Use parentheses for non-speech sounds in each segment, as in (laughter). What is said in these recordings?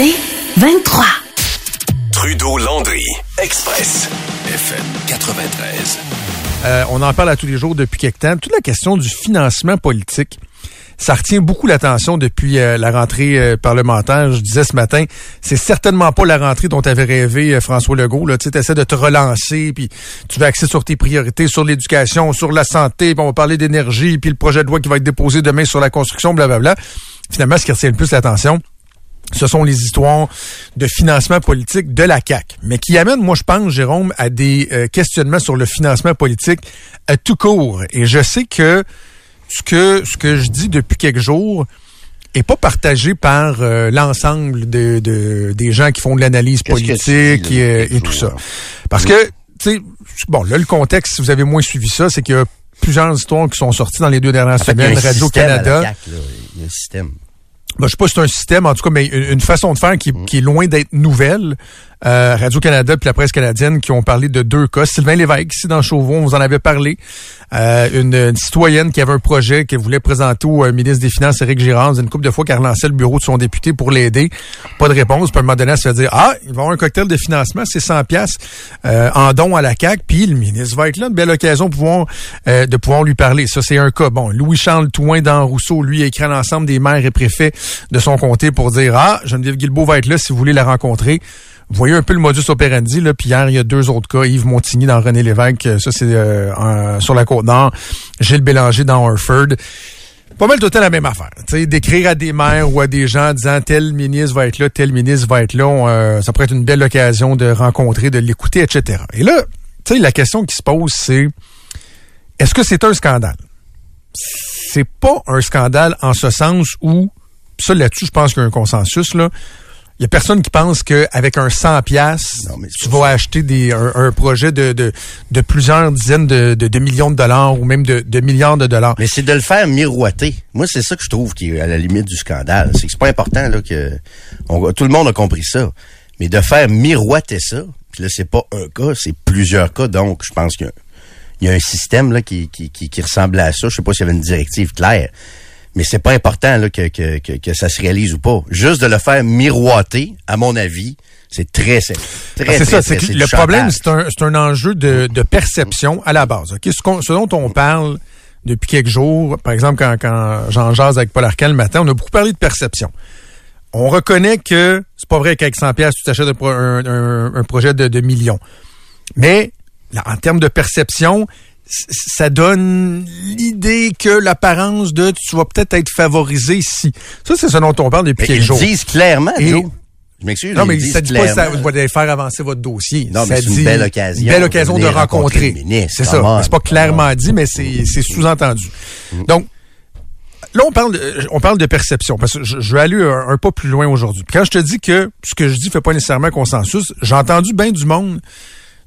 C'est 23. Trudeau-Landry, Express, FM 93. Euh, on en parle à tous les jours depuis quelque temps. Toute la question du financement politique, ça retient beaucoup l'attention depuis euh, la rentrée euh, parlementaire. Je disais ce matin, c'est certainement pas la rentrée dont tu avais rêvé, François Legault. Là. Tu essaies de te relancer, puis tu veux axer sur tes priorités, sur l'éducation, sur la santé, puis on va parler d'énergie, puis le projet de loi qui va être déposé demain sur la construction, blablabla. Finalement, ce qui retient le plus l'attention, ce sont les histoires de financement politique de la CAC, mais qui amènent, moi je pense, Jérôme, à des euh, questionnements sur le financement politique à tout court. Et je sais que ce que ce que je dis depuis quelques jours est pas partagé par euh, l'ensemble de, des gens qui font de l'analyse politique et, et, tout ça. Parce que, tu sais, bon, là, le contexte, si vous avez moins suivi ça, c'est qu'il y a plusieurs histoires qui sont sorties dans les deux dernières semaines. Radio-Canada. Il y a un système. Ben, je sais pas si c'est un système, en tout cas, mais une, façon de faire qui, mm. qui est loin d'être nouvelle. Euh, Radio-Canada puis la presse canadienne qui ont parlé de deux cas. Sylvain Lévesque, ici dans Chauvron, vous en avez parlé. Euh, une, citoyenne qui avait un projet qu'elle voulait présenter au euh, ministre des Finances, Éric Girard. Une couple de fois qu'elle relançait le bureau de son député pour l'aider. Pas de réponse. Puis à un moment donné, elle se fait dire, ah, il va y avoir un cocktail de financement, c'est 100 pièces en don à la CAQ. Puis le ministre va être là. Une belle occasion de pouvoir, de pouvoir lui parler. Ça, c'est un cas. Bon, Louis-Charles Touin dans Rousseau, lui, écrit l'ensemble des maires et préfets de son comté pour dire, ah, Geneviève Guilbeault va être là si vous voulez la rencontrer. Vous voyez un peu le modus operandi. Là. Puis hier, il y a deux autres cas. Yves Montigny dans René Lévesque. Ça, c'est euh, sur la Côte-Nord. Gilles Bélanger dans Harford. Pas mal tout le temps la même affaire. D'écrire à des maires ou à des gens disant tel ministre va être là, tel ministre va être là. Euh, ça pourrait être une belle occasion de rencontrer, de l'écouter, etc. Et là, sais, la question qui se pose, c'est est-ce que c'est un scandale? C'est pas un scandale en ce sens où, ça là-dessus, je pense qu'il y a un consensus, là il y a personne qui pense qu'avec un 100 pièces tu vas acheter des, un, projet de, de, de, plusieurs dizaines de, de, millions de dollars ou même de, milliards de dollars. Mais c'est de le faire miroiter. Moi, c'est ça que je trouve qui est à la limite du scandale. C'est que c'est pas important là que tout le monde a compris ça. Mais de faire miroiter ça, puis là, c'est pas un cas, c'est plusieurs cas. Donc, je pense qu'il y, a un système là qui, qui, qui, qui ressemblait à ça. Je sais pas s'il y avait une directive claire mais c'est pas important là, que, que, que, ça se réalise ou pas. Juste de le faire miroiter, à mon avis, c'est très simple. Ah, c'est ça, c'est le problème, c'est un, un enjeu de, de perception à la base. Okay? Ce, ce, dont on parle depuis quelques jours, par exemple, quand, quand j'en jase avec Paul Arcand le matin, on a beaucoup parlé de perception. On reconnaît que c'est pas vrai qu'avec 100 pièces tu t'achètes un, un, un, projet de, de millions. Mais là, en termes de perception, ça donne l'idée que l'apparence de tu vas peut-être être favorisé ici. Ça, c'est ce dont on parle depuis quelques jours. Ils disent clairement, Joe. Je m'excuse. Non, mais ça dit pas que ça va faire avancer votre dossier. Non, mais c'est une belle occasion. Une belle occasion de rencontrer. C'est ça. C'est pas clairement dit, mais c'est sous-entendu. Mm. Donc, là, on parle de, on parle de perception, parce que je, vais aller un, un, pas plus loin aujourd'hui. Quand je te dis que ce que je dis fait pas nécessairement consensus, j'ai entendu bien du monde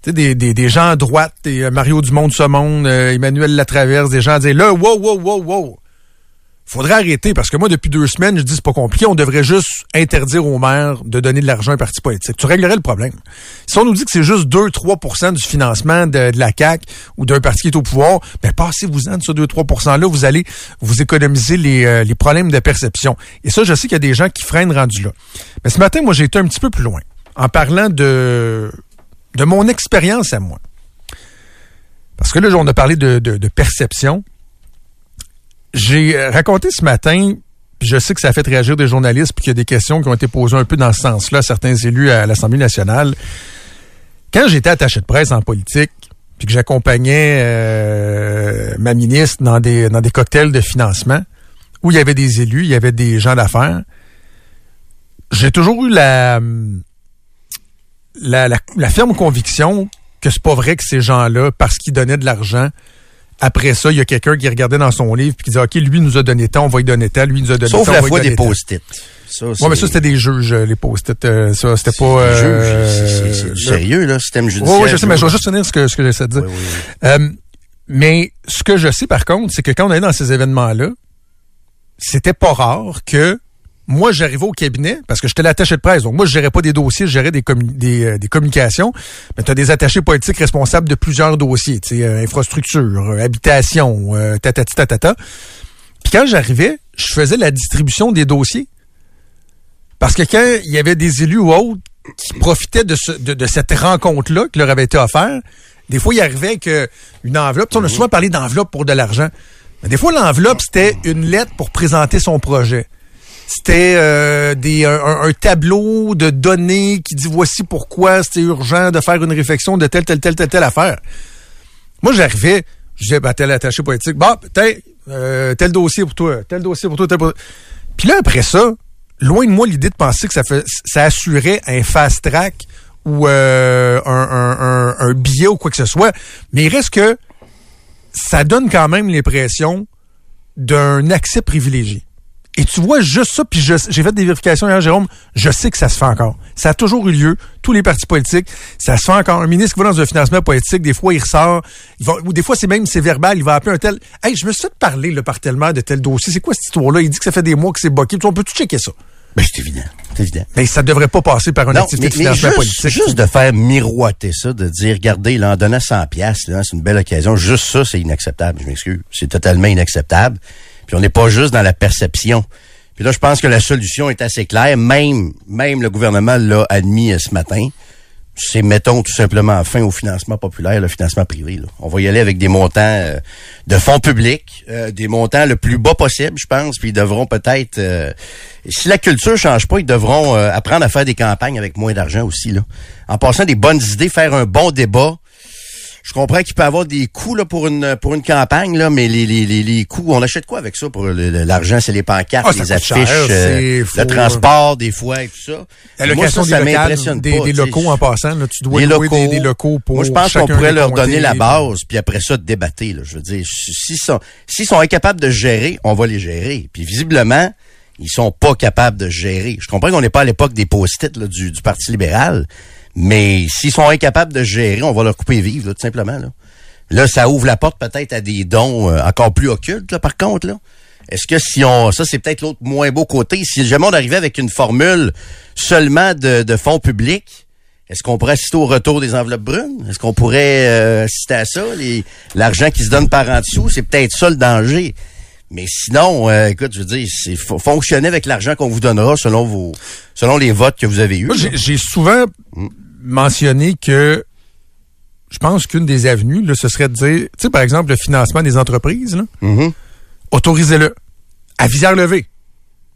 des, des, des, gens à droite, des euh, Mario Dumont de monde, euh, Emmanuel Latraverse, des gens à dire là, wow, wow, wow, wow. Faudrait arrêter parce que moi, depuis deux semaines, je dis c'est pas compliqué, on devrait juste interdire aux maires de donner de l'argent à un parti politique. Tu réglerais le problème. Si on nous dit que c'est juste 2-3% du financement de, la CAQ ou d'un parti qui est au pouvoir, ben passez-vous-en de ce 2-3% là, vous allez vous économiser les, euh, les problèmes de perception. Et ça, je sais qu'il y a des gens qui freinent rendu là. Mais ce matin, moi, j'ai été un petit peu plus loin en parlant de de mon expérience à moi. Parce que là, on a parlé de, perception. J'ai raconté ce matin, puis je sais que ça a fait réagir des journalistes, puis qu'il y a des questions qui ont été posées un peu dans ce sens-là certains élus à l'Assemblée nationale. Quand j'étais attaché de presse en politique, puis que j'accompagnais euh, ma ministre dans des, dans des cocktails de financement, où il y avait des élus, il y avait des gens d'affaires, j'ai toujours eu la la, la, ferme conviction que c'est pas vrai que ces gens-là, parce qu'ils donnaient de l'argent, après ça, il y a quelqu'un qui regardait dans son livre et qui disait OK, lui nous a donné tant, on va lui donner tant, lui nous a donné Sauf la fois des post-it. Ouais, mais ça, c'était des juges, les post-it. Euh, ça, c'était pas... Euh, c'est sérieux, là, système judiciaire. Oui, oui, je sais, mais je vais juste finir ce que, ce que j'essaie de dire. Euh, mais ce que je sais, par contre, c'est que quand on est dans ces événements-là, c'était pas rare que moi, j'arrivais au cabinet parce que j'étais l'attaché de presse. Donc, moi, je gérais pas des dossiers, je gérais des, des, euh, des communications. Mais tu as des attachés politiques responsables de plusieurs dossiers. Tu sais, euh, infrastructure, euh, habitation, tatati tatata. Puis quand j'arrivais, je faisais la distribution des dossiers. Parce que quand il y avait des élus ou autres qui profitaient de, ce, de, de cette rencontre-là qui leur avait été offerte, des fois, il arrivait qu'une enveloppe, on a souvent parlé d'enveloppe pour de l'argent. Mais des fois, l'enveloppe, c'était une lettre pour présenter son projet. C'était euh, un, tableau de données qui dit voici pourquoi c'était urgent de faire une réflexion de telle, telle, telle, telle, telle affaire. Moi, j'arrivais, je disais, ben, tel attaché politique, bah, tel, euh, tel dossier pour toi, tel dossier pour toi, tel pour... Puis là, après ça, loin de moi l'idée de penser que ça, fait, assurait un fast track ou euh, un, un, billet ou quoi que ce soit. Mais il reste que ça donne quand même l'impression d'un accès privilégié. Et tu vois juste ça, puis j'ai fait des vérifications hier, Jérôme, je sais que ça se fait encore. Ça a toujours eu lieu, tous les partis politiques, ça se fait encore. Un ministre qui va dans un financement politique, des fois il ressort, il va, ou des fois c'est même c'est verbal, il va appeler un tel. Hey, je me suis fait parler le par tellement de tel dossier. C'est quoi cette histoire-là? Il dit que ça fait des mois que c'est bloqué. On peut tout checker ça? Ben, c'est évident. C'est évident. Mais ça devrait pas passer par une Non, activité mais, de mais financement juste, politique. juste de faire miroiter ça, de dire, regardez, là, en donnant 100 pièces, c'est une belle occasion. Juste ça, c'est inacceptable. Je m'excuse. C'est totalement inacceptable. Puis on n'est pas juste dans la perception. Puis là, je pense que la solution est assez claire. Même, même le gouvernement l'a admis euh, ce matin. C'est, mettons, tout simplement fin au financement populaire, le financement privé. là. On va y aller avec des montants euh, de fonds publics, euh, des montants le plus bas possible, je pense. Puis ils devront peut-être, si la culture change pas, ils devront apprendre à faire des campagnes avec moins d'argent aussi. Là. En passant des bonnes idées, faire un bon débat. Je comprends qu'il peut y avoir des coûts là, pour une pour une campagne, là, mais les, les, les, les coûts, on achète quoi avec ça pour l'argent? C'est les pancartes, Ah, ça les affiches, cher, euh, le transport des fois et tout ça. La Moi, ça, ça des, locales, m'impressionne des, pas, des locaux en passant, là, tu dois Les louer locaux. Des, des locaux pour Moi, je pense qu'on pourrait leur donner la base, puis après ça, débattre. Là. Je veux dire, s'ils sont, s'ils sont incapables de gérer, on va les gérer. Puis visiblement, ils sont pas capables de gérer. Je comprends qu'on n'est pas à l'époque des post-it du, du Parti libéral, mais s'ils sont incapables de gérer, on va leur couper vivre, là, tout simplement. Là. Là, ça ouvre la porte peut-être à des dons euh, encore plus occultes, là, par contre. là. Est-ce que si on... Ça, c'est peut-être l'autre moins beau côté. Si jamais on arrivait avec une formule seulement de, fonds publics, est-ce qu'on pourrait assister au retour des enveloppes brunes? Est-ce qu'on pourrait euh, assister à ça? L'argent qui se donne par en dessous, c'est peut-être ça le danger. Mais sinon, euh, écoute, je veux dire, c'est fonctionner avec l'argent qu'on vous donnera selon vos selon les votes que vous avez eus. J'ai- j'ai souvent Mm. mentionné que je pense qu'une des avenues, là, ce serait de dire, tu sais, par exemple, le financement des entreprises, là, Mhm. autorisez-le. À visière levée.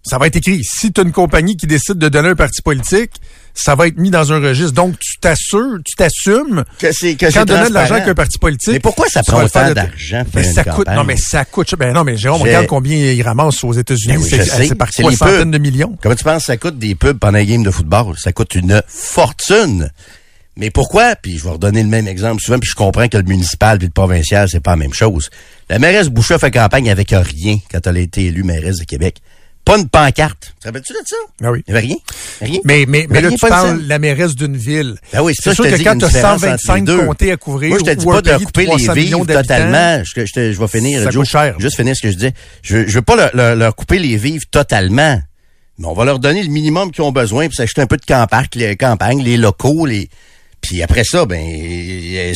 Ça va être écrit. Si tu as une compagnie qui décide de donner un parti politique, ça va être mis dans un registre. Donc, tu t'assures, tu t'assumes Que c'est que quand donner de l'argent transparent. avec un parti politique. Mais pourquoi ça prend autant de- d'argent pour Mais ça coûte. campagne? Non, mais ça coûte. Ben non, mais Jérôme, regarde combien ils ramassent aux États-Unis. Ben oui, c'est par quoi centaines de millions. Comment tu penses que ça coûte des pubs pendant un game de football? Ça coûte une fortune. Mais pourquoi? Puis je vais redonner le même exemple souvent, puis je comprends que le municipal puis le provincial, c'est pas la même chose. La mairesse Boucher fait campagne avec rien quand elle a été élue mairesse de Québec. Pas une pancarte. Te rappelles-tu de ça? Ah oui. Il n'y avait rien. Rien. Mais, mais, mais là, Rien, tu parles de la mairesse d'une ville. Ben oui, c'est ça, sûr que quand tu as différence entre 125 les deux. comtés à couvrir, Moi, je te dis pas de couper les 300 millions vivres d'habitants, totalement. Je, je, vais finir, Ça Joe. coûte cher. Juste finir ce que je dis. Je, je veux pas leur, leur- leur couper les vivres totalement. Mais on va leur donner le minimum qu'ils ont besoin pour s'acheter un peu de campagne, les campagnes, les locaux, les. Puis après ça, ben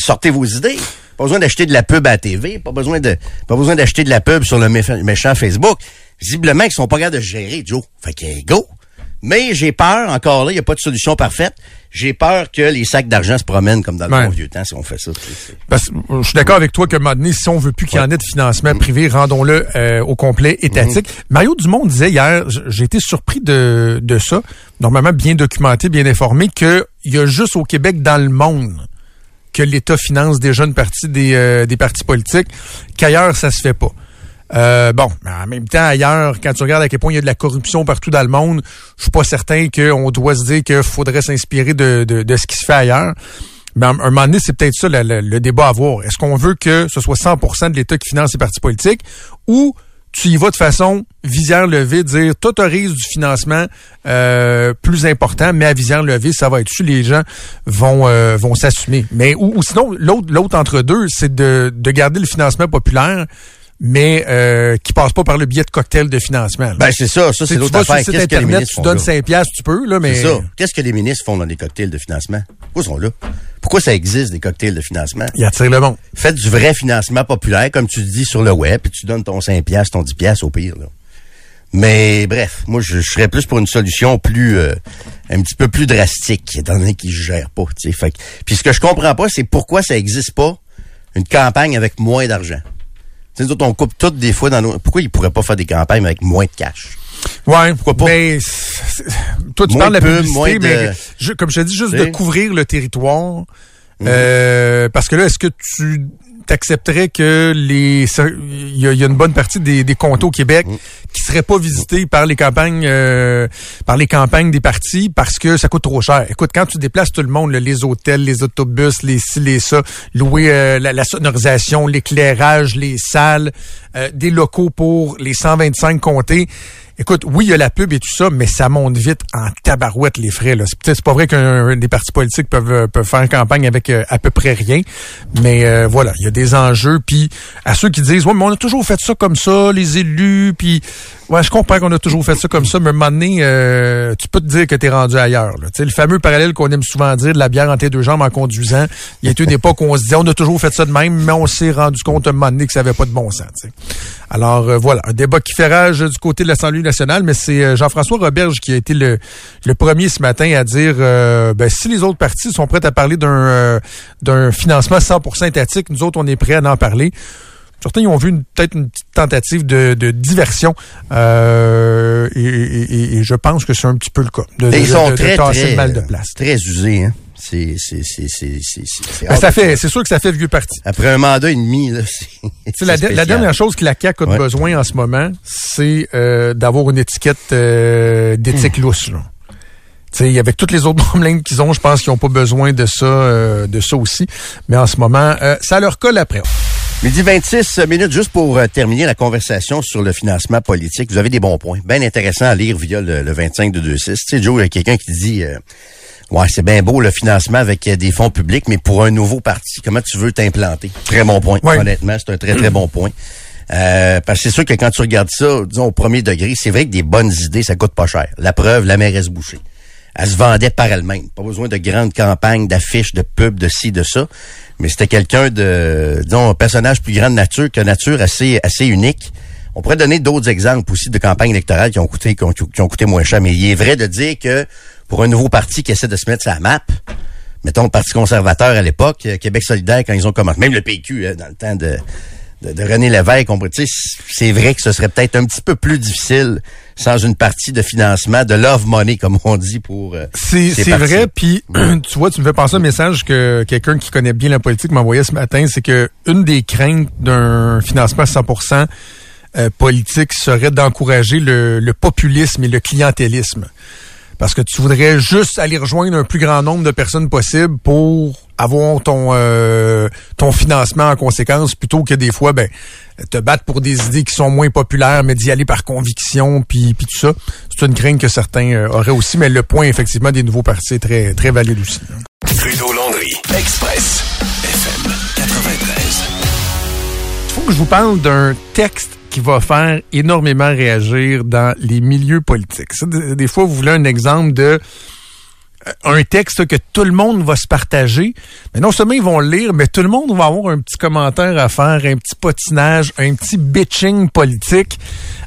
sortez vos idées. Pas besoin d'acheter de la pub à la TV, pas besoin de pas besoin d'acheter de la pub sur le méchant Facebook. Visiblement, ils sont pas capables de gérer, Joe. Fait que go. Mais j'ai peur, encore là, il n'y a pas de solution parfaite. J'ai peur que les sacs d'argent se promènent comme dans le Ouais. bon vieux temps si on fait ça. Parce que je suis d'accord avec toi que, donné, si on veut plus qu'il y en ait de financement privé, rendons-le euh, au complet étatique. Mario Dumont disait hier, j'ai été surpris de, de ça, normalement bien documenté, bien informé, qu'il y a juste au Québec, dans le monde, que l'État finance des jeunes partis des, euh, des partis politiques, qu'ailleurs, ça se fait pas. Euh, bon, mais en même temps, ailleurs, quand tu regardes à quel point il y a de la corruption partout dans le monde, je suis pas certain qu'on doit se dire qu'il faudrait s'inspirer de, de, de ce qui se fait ailleurs. Mais à un moment donné, c'est peut-être ça le, le- le débat à avoir. Est-ce qu'on veut que ce soit 100% de l'État qui finance les partis politiques ou tu y vas de façon visière levée, dire t'autorises du financement euh, plus important, mais à visière levée, ça va être su, les gens vont euh, vont s'assumer. Mais ou, ou sinon, l'autre l'autre entre deux, c'est de, de garder le financement populaire, mais euh, qui passe pas par le biais de cocktail de financement. là. Ben c'est ça, ça Tu sais, c'est tu l'autre affaire. Qu'est-ce que les ministres tu donnes là? 5 piastres, tu peux, là, mais... C'est ça. Qu'est-ce que les ministres font dans des cocktails de financement? Pourquoi ils sont là? Pourquoi ça existe, des cocktails de financement? Il attire le monde. Faites du vrai financement populaire, comme tu dis sur le web, puis tu donnes ton 5 piastres, ton 10 piastres au pire. Là. Mais bref, moi, je, serais plus pour une solution plus, euh, un petit peu plus drastique, étant donné qu'ils gèrent pas. Fait, puis ce que je comprends pas, c'est pourquoi ça n'existe pas une campagne avec moins d'argent. Tu sais, on coupe toutes des fois dans nos... Pourquoi ils pourraient pas faire des campagnes avec moins de cash? Ouais, pourquoi pas? Mais toi, tu parles de la publicité, mais comme je te dis, juste de couvrir le territoire. Mhm. Euh, parce que là, est-ce que tu accepterais que les il y, a une bonne partie des, des comtés au Québec mm. qui seraient pas visités par les campagnes euh, par les campagnes des partis parce que ça coûte trop cher. Écoute, quand tu déplaces tout le monde, les hôtels, les autobus, les ci, les ça, louer euh, la, sonorisation, l'éclairage, les salles, euh, des locaux pour les 125 comtés Écoute, oui, il y a la pub et tout ça, mais ça monte vite en tabarouette les frais. Là. C'est, pas vrai qu'un des partis politiques peuvent, euh, peuvent faire campagne avec euh, à peu près rien. Mais euh, voilà, il y a des enjeux. Puis à ceux qui disent, ouais, mais on a toujours fait ça comme ça, les élus, puis Ouais, je comprends qu'on a toujours fait ça comme ça, mais à un moment donné, euh, tu peux te dire que tu es rendu ailleurs. Là. le fameux parallèle qu'on aime souvent dire de la bière entre tes deux jambes en conduisant. Il y a une époque où on se disait on a toujours fait ça de même, mais on s'est rendu compte à un moment donné que ça n'avait pas de bon sens. Alors euh, voilà, un débat qui fait rage du côté de l'Assemblée nationale, mais c'est euh, Jean-François Roberge qui a été le, le premier ce matin à dire ben, si les autres partis sont prêts à parler d'un d'un financement 100% étatique, nous autres on est prêts à en parler. Certains ont vu peut-être une petite tentative de, diversion euh, et, je pense que c'est un petit peu le cas. De, ils sont très, très, mal de place. Très usés, hein? C'est ben, ça fait c'est sûr que ça fait vieux parti. Après un mandat et demi là, (laughs) c'est la, la, dernière chose que la CAC a besoin en ce moment, c'est euh, d'avoir une étiquette euh, d'éthique hmm. lousse. Là. T'sais, avec toutes les autres (laughs) problèmes qu'ils ont, je pense qu'ils n'ont pas besoin de ça, euh, de ça aussi. Mais en ce moment, euh, ça leur colle après. Midi 26 minutes, juste pour euh, terminer la conversation sur le financement politique. Vous avez des bons points. Bien intéressant à lire via le, 25 de 26. Tu sais, Joe, il y a quelqu'un qui dit... Ouais, c'est bien beau le financement avec des fonds publics, mais pour un nouveau parti, comment tu veux t'implanter? Très bon point. Honnêtement, c'est un très, très bon point. Euh, parce que c'est sûr que quand tu regardes ça, disons au premier degré, c'est vrai que des bonnes idées, ça coûte pas cher. La preuve, la mairesse Boucher elle se vendait par elle-même. Pas besoin de grandes campagnes, d'affiches, de pubs, de ci, de ça. Mais c'était quelqu'un de, disons, un personnage plus grand de nature que nature assez, assez unique. On pourrait donner d'autres exemples aussi de campagnes électorales qui ont coûté, qui ont, coûté moins cher. Mais il est vrai de dire que pour un nouveau parti qui essaie de se mettre sa map, mettons le Parti conservateur à l'époque, Québec solidaire quand ils ont commencé, même le PQ hein, dans le temps de de, René Lévesque, on c'est vrai que ce serait peut-être un petit peu plus difficile sans une partie de financement, de love money, comme on dit pour. Euh, c'est vrai, puis (clears throat) tu vois, tu me fais penser un message que quelqu'un qui connaît bien la politique m'envoyait ce matin, c'est que une des craintes d'un financement 100% euh, politique serait d'encourager le, le populisme et le clientélisme parce que tu voudrais juste aller rejoindre un plus grand nombre de personnes possible pour avoir ton euh, ton financement en conséquence plutôt que des fois ben te battre pour des idées qui sont moins populaires mais d'y aller par conviction puis puis tout ça c'est une crainte que certains euh, auraient aussi mais le point effectivement des nouveaux partis est très très valide aussi. Trudeau Landry Express FM 93. Il faut que je vous parle d'un texte qui va faire énormément réagir dans les milieux politiques. des, fois, vous voulez un exemple de euh, un texte que tout le monde va se partager. Non seulement ils vont le lire, mais tout le monde va avoir un petit commentaire à faire, un petit potinage, un petit bitching politique.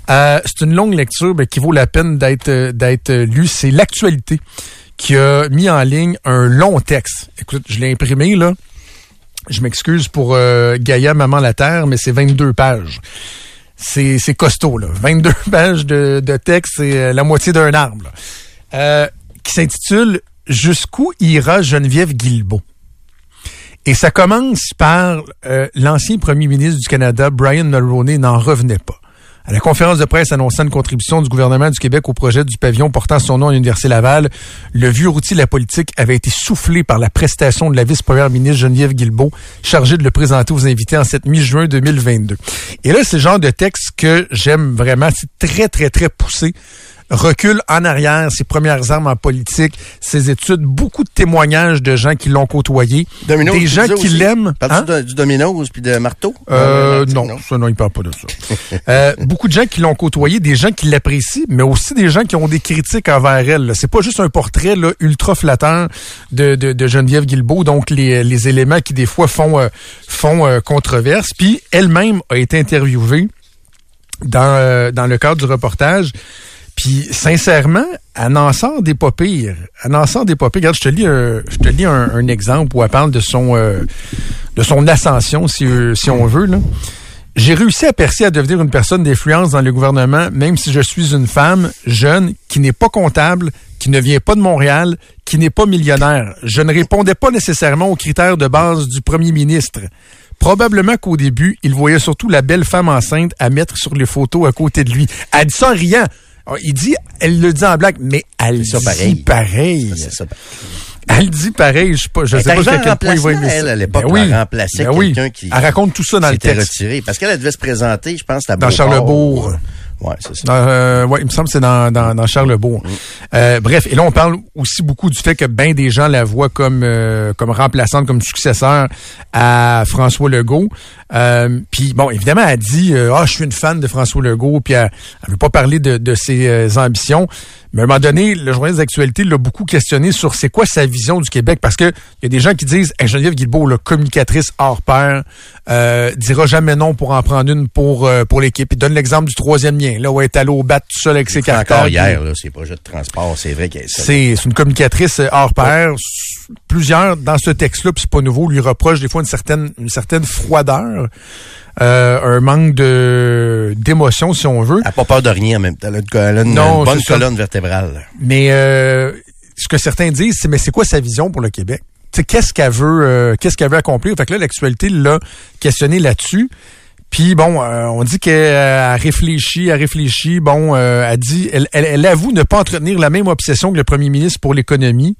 Euh, c'est une longue lecture mais qui vaut la peine d'être euh, d'être lue. C'est l'actualité qui a mis en ligne un long texte. Écoute, je l'ai imprimé là. Je m'excuse pour Gaïa Maman la Terre, mais c'est 22 pages c'est costaud, là. 22 (laughs) pages de, texte, c'est euh, la moitié d'un arbre, euh, qui s'intitule Jusqu'où ira Geneviève Guilbeault? Et ça commence par euh, l'ancien premier ministre du Canada, Brian Mulroney, n'en revenait pas. À la conférence de presse annonçant une contribution du gouvernement du Québec au projet du pavillon portant son nom à l'Université Laval, le vieux outil de la politique avait été soufflé par la prestation de la vice-première ministre Geneviève Guilbeault, chargée de le présenter aux invités en cette mi-juin 2022. Et là, c'est le genre de texte que j'aime vraiment. C'est très, très, très poussé recule en arrière, ses premières armes en politique, ses études, beaucoup de témoignages de gens qui l'ont côtoyé, des gens qui l'aiment. Hein? Du, Domino's puis de Marteau? Euh, non, ça, non, il parle pas de ça. (laughs) euh, beaucoup de gens qui l'ont côtoyé, des gens qui l'apprécient, mais aussi des gens qui ont des critiques envers elle. C'est pas juste un portrait là, ultra flatteur de, de, de Geneviève Guilbeault, donc les, les éléments qui des fois font, euh, font euh, controverse. Puis elle-même a été interviewée dans, euh, dans le cadre du reportage. Puis sincèrement, elle sort des pas pires. Elle des pas pires. Regarde, je te lis un, exemple où elle parle de son euh, ascension, si, euh, si on veut. J'ai réussi à percer à devenir une personne d'influence dans le gouvernement, même si je suis une femme jeune qui n'est pas comptable, qui ne vient pas de Montréal, qui n'est pas millionnaire. Je ne répondais pas nécessairement aux critères de base du premier ministre. Probablement qu'au début, il voyait surtout la belle femme enceinte à mettre sur les photos à côté de lui. Elle dit ça en. Alors, il dit, elle le dit en blague, mais elle ça dit pareil. pareil. C'est ça. Elle dit pareil. Je sais pas, je sais pas en quel point il va aimer elle, à l'époque, Ben oui. remplaçait Ben oui. quelqu'un qui Elle raconte tout ça dans le texte. retiré. Parce qu'elle elle devait se présenter, je pense, à Dans Beauport. Charlebourg. Ouais, c'est ça. Euh, ouais, il me semble que c'est dans, dans, dans Charlebourg. Euh, bref, et là, on parle aussi beaucoup du fait que ben des gens la voient comme, euh, comme remplaçante, comme successeur à François Legault. Euh, puis bon, évidemment, elle dit euh, Ah, je suis une fan de François Legault, puis elle ne veut pas parler de, de ses euh, ambitions. Mais à un moment donné, le journaliste d'actualité l'a beaucoup questionné sur c'est quoi sa vision du Québec. Parce que il y a des gens qui disent hey, Geneviève Guilbeault, la communicatrice hors pair, euh, dira jamais non pour en prendre une pour, euh, pour l'équipe. Il donne l'exemple du troisième lien, là où elle est allée au bat tout seul avec ses Encore cartons. hier, là, ces projets de transport, c'est vrai qu'elle C'est c'est une communicatrice euh, hors pair. Plusieurs, dans ce texte-là, puis c'est pas nouveau, lui reprochent des fois une certaine, une certaine froideur, euh, un manque de d'émotion, si on veut. Elle n'a pas peur de rien en même temps. Elle a une, elle Non, bonne ça. colonne vertébrale. Mais euh, ce que certains disent, c'est mais c'est quoi sa vision pour le Québec? Qu'est-ce qu'elle veut, euh, qu'est-ce qu'elle veut accomplir? Fait que là, l'actualité l'a questionné là-dessus. Puis bon, euh, on dit qu'elle a réfléchi, a réfléchi. Bon, euh, elle dit, elle, elle, elle avoue ne pas entretenir la même obsession que le premier ministre pour l'économie.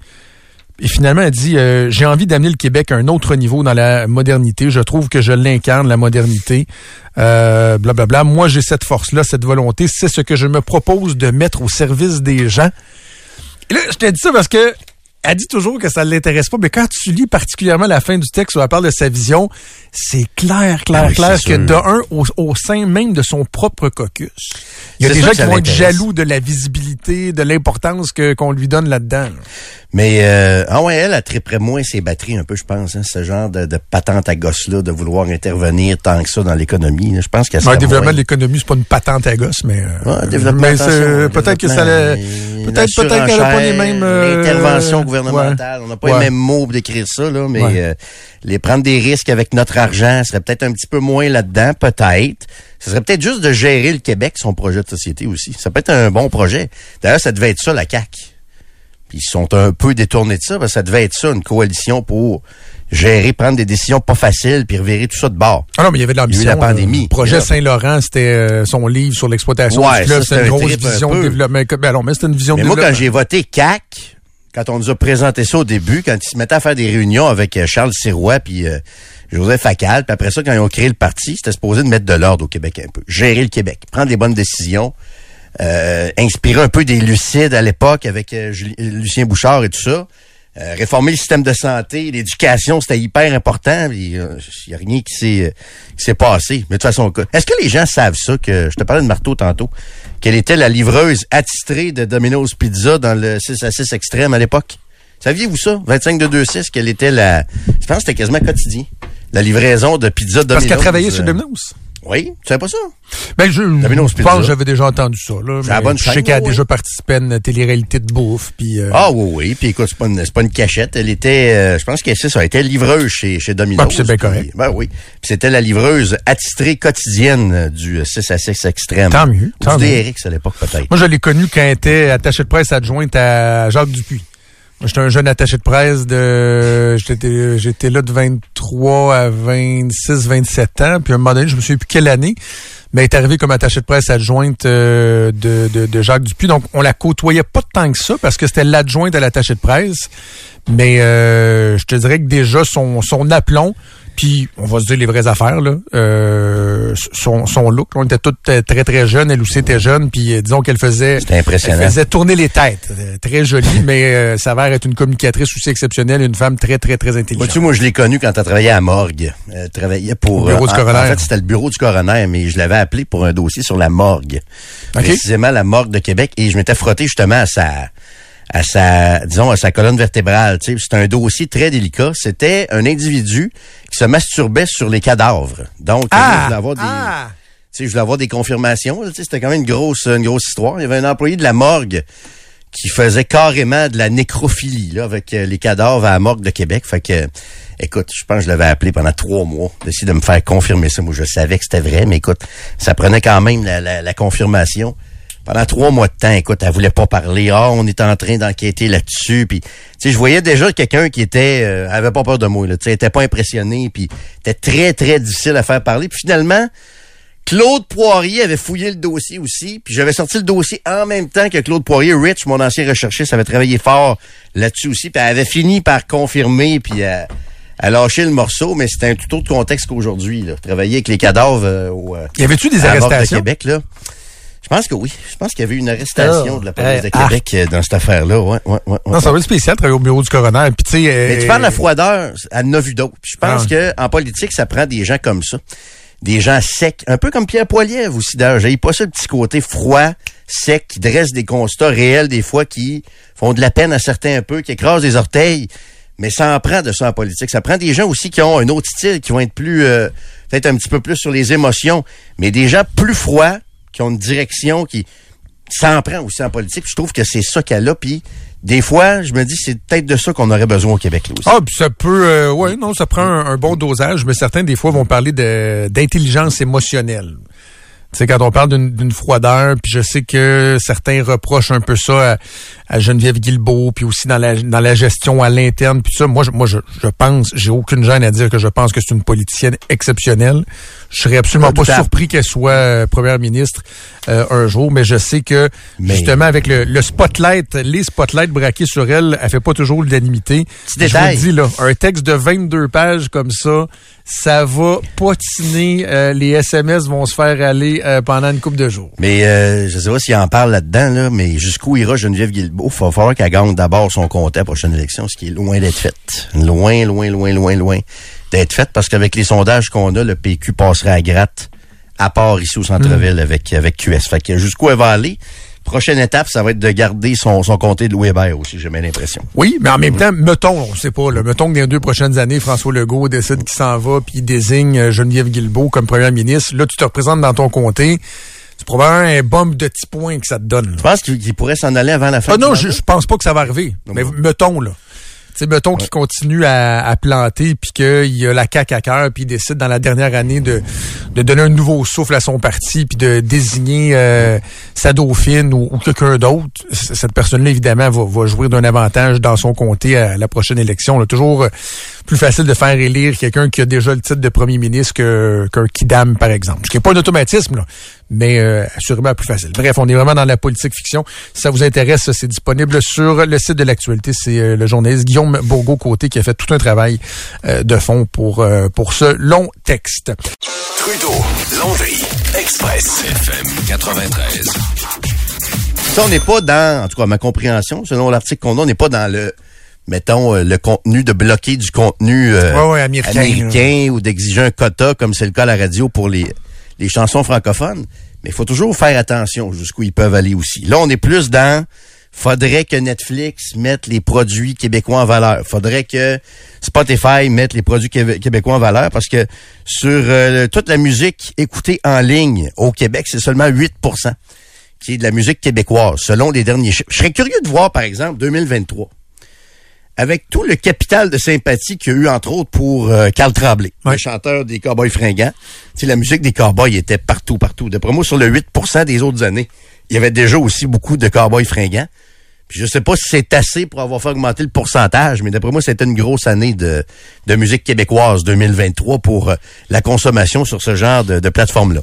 Et finalement, elle dit, euh, j'ai envie d'amener le Québec à un autre niveau dans la modernité. Je trouve que je l'incarne, la modernité. Euh, blablabla. Moi, j'ai cette force-là, cette volonté. C'est ce que je me propose de mettre au service des gens. Et là, je t'ai dit ça parce que elle dit toujours que ça ne l'intéresse pas, mais quand tu lis particulièrement la fin du texte où elle parle de sa vision, c'est clair, clair, Ah oui, clair que de un, au, au sein même de son propre caucus, il y a des gens qui vont être jaloux de la visibilité, de l'importance que qu'on lui donne là-dedans. là. Mais euh, ah ouais, elle, elle triperait moins ses batteries un peu, je pense. Hein, ce genre de, de patente à gosse-là, de vouloir intervenir tant que ça dans l'économie. Je pense qu'elle serait le développement moins- de l'économie, c'est pas une patente à gosse, mais, euh, Ouais, développement, mais peut-être que ça peut-être peut-être qu'elle a pas les mêmes euh, On n'a pas ouais. les mêmes mots pour décrire ça, là, mais Ouais. euh, les prendre des risques avec notre argent serait peut-être un petit peu moins là-dedans, peut-être. Ce serait peut-être juste de gérer le Québec, son projet de société aussi. Ça peut être un bon projet. D'ailleurs, ça devait être ça, la CAQ. Puis ils sont un peu détournés de ça, parce que ça devait être ça, une coalition pour gérer, prendre des décisions pas faciles, puis revirer tout ça de bord. Ah non, mais il y avait de l'ambition. La là. pandémie. Le projet. Saint-Laurent, c'était euh, son livre sur l'exploitation Ouais, du C'était une grosse vision de développement. Ben non, mais c'était une vision Mais de moi, quand développement. j'ai voté CAC, quand on nous a présenté ça au début, quand ils se mettaient à faire des réunions avec euh, Charles Sirois puis euh, Joseph Facal, puis après ça, quand ils ont créé le parti, c'était supposé de mettre de l'ordre au Québec un peu. Gérer le Québec, prendre des bonnes décisions, euh, inspirer un peu des lucides à l'époque avec euh, Lucien Bouchard et tout ça. Euh, réformer le système de santé, l'éducation, c'était hyper important. Il n'y a rien qui s'est qui s'est passé. Mais de toute façon, est-ce que les gens savent ça que je te parlais de Marteau tantôt, qu'elle était la livreuse attitrée de Domino's Pizza dans le 6 à 6 extrême à l'époque? Saviez-vous ça? 25 de 2-6, qu'elle était la... Je pense que c'était quasiment quotidien. La livraison de pizza Domino's. Parce qu'elle travaillait euh, chez Domino's. Oui, tu savais pas ça? Ben, je, pense que j'avais déjà entendu ça. Là, la bonne je sais qu'elle a oui. déjà participé à une télé-réalité de bouffe. Puis, euh, Ah oui, oui. Puis écoute, c'est pas une, pas une cachette. Elle était, euh, je pense qu'elle ça, elle était livreuse chez, chez Domino's. Ah, c'est bien correct. Ben oui. Puis c'était la livreuse attitrée quotidienne euh, du euh, 6 à 6 extrême. Tant mieux, Ou tant du. DRX à l'époque peut-être. Moi, je l'ai connue quand elle était attachée de presse adjointe à Jacques Dupuis. J'étais un jeune attaché de presse de... J'étais j'étais là de 23 à 26, 27 ans. Puis à un moment donné, je me souviens plus quelle année, mais est arrivée comme attaché de presse adjointe euh, de, de, de Jacques Dupuis. Donc, on la côtoyait pas tant que ça parce que c'était l'adjointe à l'attaché de presse. Mais euh, je te dirais que déjà, son, son aplomb, puis on va se dire les vraies affaires, là, euh, son, son look, on était toutes très, très jeunes. Elle aussi était jeune, puis euh, disons qu'elle faisait... C'était impressionnant. Elle faisait tourner les têtes. Euh, Très jolie, (laughs) mais euh, s'avère être une communicatrice aussi exceptionnelle, une femme très, très, très intelligente. Moi, je l'ai connue quand elle travaillait à morgue. Elle travaillait pour... Au bureau euh, du coroner. En, fait, c'était le bureau du coroner, mais je l'avais appelé pour un dossier sur la morgue. Précisément la morgue de Québec. Et je m'étais frotté justement à sa... à sa, disons, à sa colonne vertébrale. C'était un dossier très délicat. C'était un individu qui se masturbait sur les cadavres. Donc, il voulait avoir des, ah! sais, je voulais avoir des confirmations. C'était quand même une grosse, une grosse histoire. Il y avait un employé de la morgue qui faisait carrément de la nécrophilie là, avec euh, les cadavres à la morgue de Québec. Fait que, écoute, je pense que je l'avais appelé pendant trois mois, d'essayer de me faire confirmer ça. Moi, je savais que c'était vrai, mais écoute, ça prenait quand même la, la- la confirmation. Pendant trois mois de temps, écoute, elle voulait pas parler. Ah, on est en train d'enquêter là-dessus. Puis, tu sais, je voyais déjà quelqu'un qui était, euh, avait pas peur de moi. Là, tu sais, était pas impressionné. Puis, était très très difficile à faire parler. Puis finalement, Claude Poirier avait fouillé le dossier aussi, puis j'avais sorti le dossier en même temps que Claude Poirier. Rich, mon ancien recherchiste, avait travaillé fort là-dessus aussi, puis elle avait fini par confirmer, puis à, à lâcher le morceau, mais c'était un tout autre contexte qu'aujourd'hui. là. Travailler avec les cadavres euh, au, euh, Y avait-tu des Morgue de arrestations? Québec, là. Je pense que oui. Je pense qu'il y avait une arrestation Ah, de la police de eh, ah. Québec euh, dans cette affaire-là. Ouais, ouais, ouais. Non, ça va être spécial, travailler au bureau du coroner. Puis, tu sais, Mais tu euh, parles de la froideur, elle en a vu d'autres. Je pense Ah. que en politique, ça prend des gens comme ça. Des gens secs, un peu comme Pierre Poilievre aussi d'ailleurs. J'ai pas ça le petit côté froid, sec, qui dresse des constats réels des fois qui font de la peine à certains un peu, qui écrasent des orteils. Mais ça en prend de ça en politique. Ça prend des gens aussi qui ont un autre style, qui vont être plus, euh, peut-être un petit peu plus sur les émotions, mais des gens plus froids, qui ont une direction, qui ça en prend aussi en politique. Je trouve que c'est ça qu'elle a. Puis des fois, je me dis, c'est peut-être de ça qu'on aurait besoin au Québec là aussi. Ah, puis ça peut, euh, ouais, non, ça prend un, bon dosage, mais certains des fois vont parler d'intelligence émotionnelle. Tu sais, quand on parle d'une froideur, puis je sais que certains reprochent un peu ça à Geneviève Guilbeault, puis aussi dans la dans la gestion à l'interne, puis ça, moi, je, moi, je, je pense, j'ai aucune gêne à dire que je pense que c'est une politicienne exceptionnelle. Je serais absolument pas surpris qu'elle soit euh, première ministre euh, un jour, mais je sais que Mais- justement avec le, le spotlight, les spotlights braqués sur elle, elle fait pas toujours l'unanimité. Je vous dis là, un texte de 22 pages comme ça, ça va patiner. euh, les SMS vont se faire aller euh, pendant une couple de jours. Mais je sais pas s'il en parle là-dedans, là, mais jusqu'où ira Geneviève Guilbeault? Il va falloir qu'elle gagne d'abord son comté à la prochaine élection, ce qui est loin d'être fait. Loin, loin, loin, loin, loin d'être fait, parce qu'avec les sondages qu'on a, le PQ passerait à gratte, à part ici au centre-ville avec, avec QS. Fait que jusqu'où elle va aller? Prochaine étape, ça va être de garder son, son comté de Louis Hébert aussi, j'ai bien l'impression. Oui, mais en même temps, mettons, on sait pas, là, mettons que dans les deux prochaines années, François Legault décide qu'il s'en va puis il désigne euh, Geneviève Guilbeault comme première ministre. Là, tu te représentes dans ton comté. C'est probablement un bombe de petits points que ça te donne. là. Pense qu'il pourrait s'en aller avant la fin Ah non, je, je pense pas que ça va arriver. Non, mais mettons, là. Tu sais, mettons qu'il continue à, à planter, puis qu'il y a la caque à cœur, puis il décide dans la dernière année de, de donner un nouveau souffle à son parti, puis de désigner euh, sa dauphine ou, ou quelqu'un d'autre. Cette personne-là, évidemment, va, va jouer d'un avantage dans son comté à la prochaine élection. là. Toujours euh, plus facile de faire élire quelqu'un qui a déjà le titre de premier ministre que- qu'un Kidam, par exemple. Ce qui n'est pas un automatisme, là, mais euh, assurément plus facile. Bref, on est vraiment dans la politique fiction. Si ça vous intéresse, c'est disponible sur le site de l'actualité. C'est euh, le journaliste Guillaume Bourgault-Côté qui a fait tout un travail euh, de fond pour, euh, pour ce long texte. Trudeau, Landry, Express, FM 93. Ça, on n'est pas dans, en tout cas, ma compréhension, selon l'article qu'on a, on n'est pas dans le, mettons, euh, le contenu de bloquer du contenu euh, Ouais, ouais, américain, américain ou d'exiger un quota, comme c'est le cas à la radio pour les, les chansons francophones. Mais il faut toujours faire attention jusqu'où ils peuvent aller aussi. Là, on est plus dans, faudrait que Netflix mette les produits québécois en valeur. Faudrait que Spotify mette les produits québé- québécois en valeur parce que sur euh, toute la musique écoutée en ligne au Québec, c'est seulement 8% qui est de la musique québécoise, selon les derniers chiffres. Je serais curieux de voir, par exemple, 2023, avec tout le capital de sympathie qu'il y a eu, entre autres, pour euh, Carl Tremblay, Ouais. le chanteur des Cowboys fringants. Sais, la musique des Cowboys était partout, partout. D'après moi, sur le 8% des autres années, il y avait déjà aussi beaucoup de Cowboys fringants. Puis je sais pas si c'est assez pour avoir fait augmenter le pourcentage, mais d'après moi, c'était une grosse année de, de musique québécoise 2023 pour euh, la consommation sur ce genre de, de plateforme-là.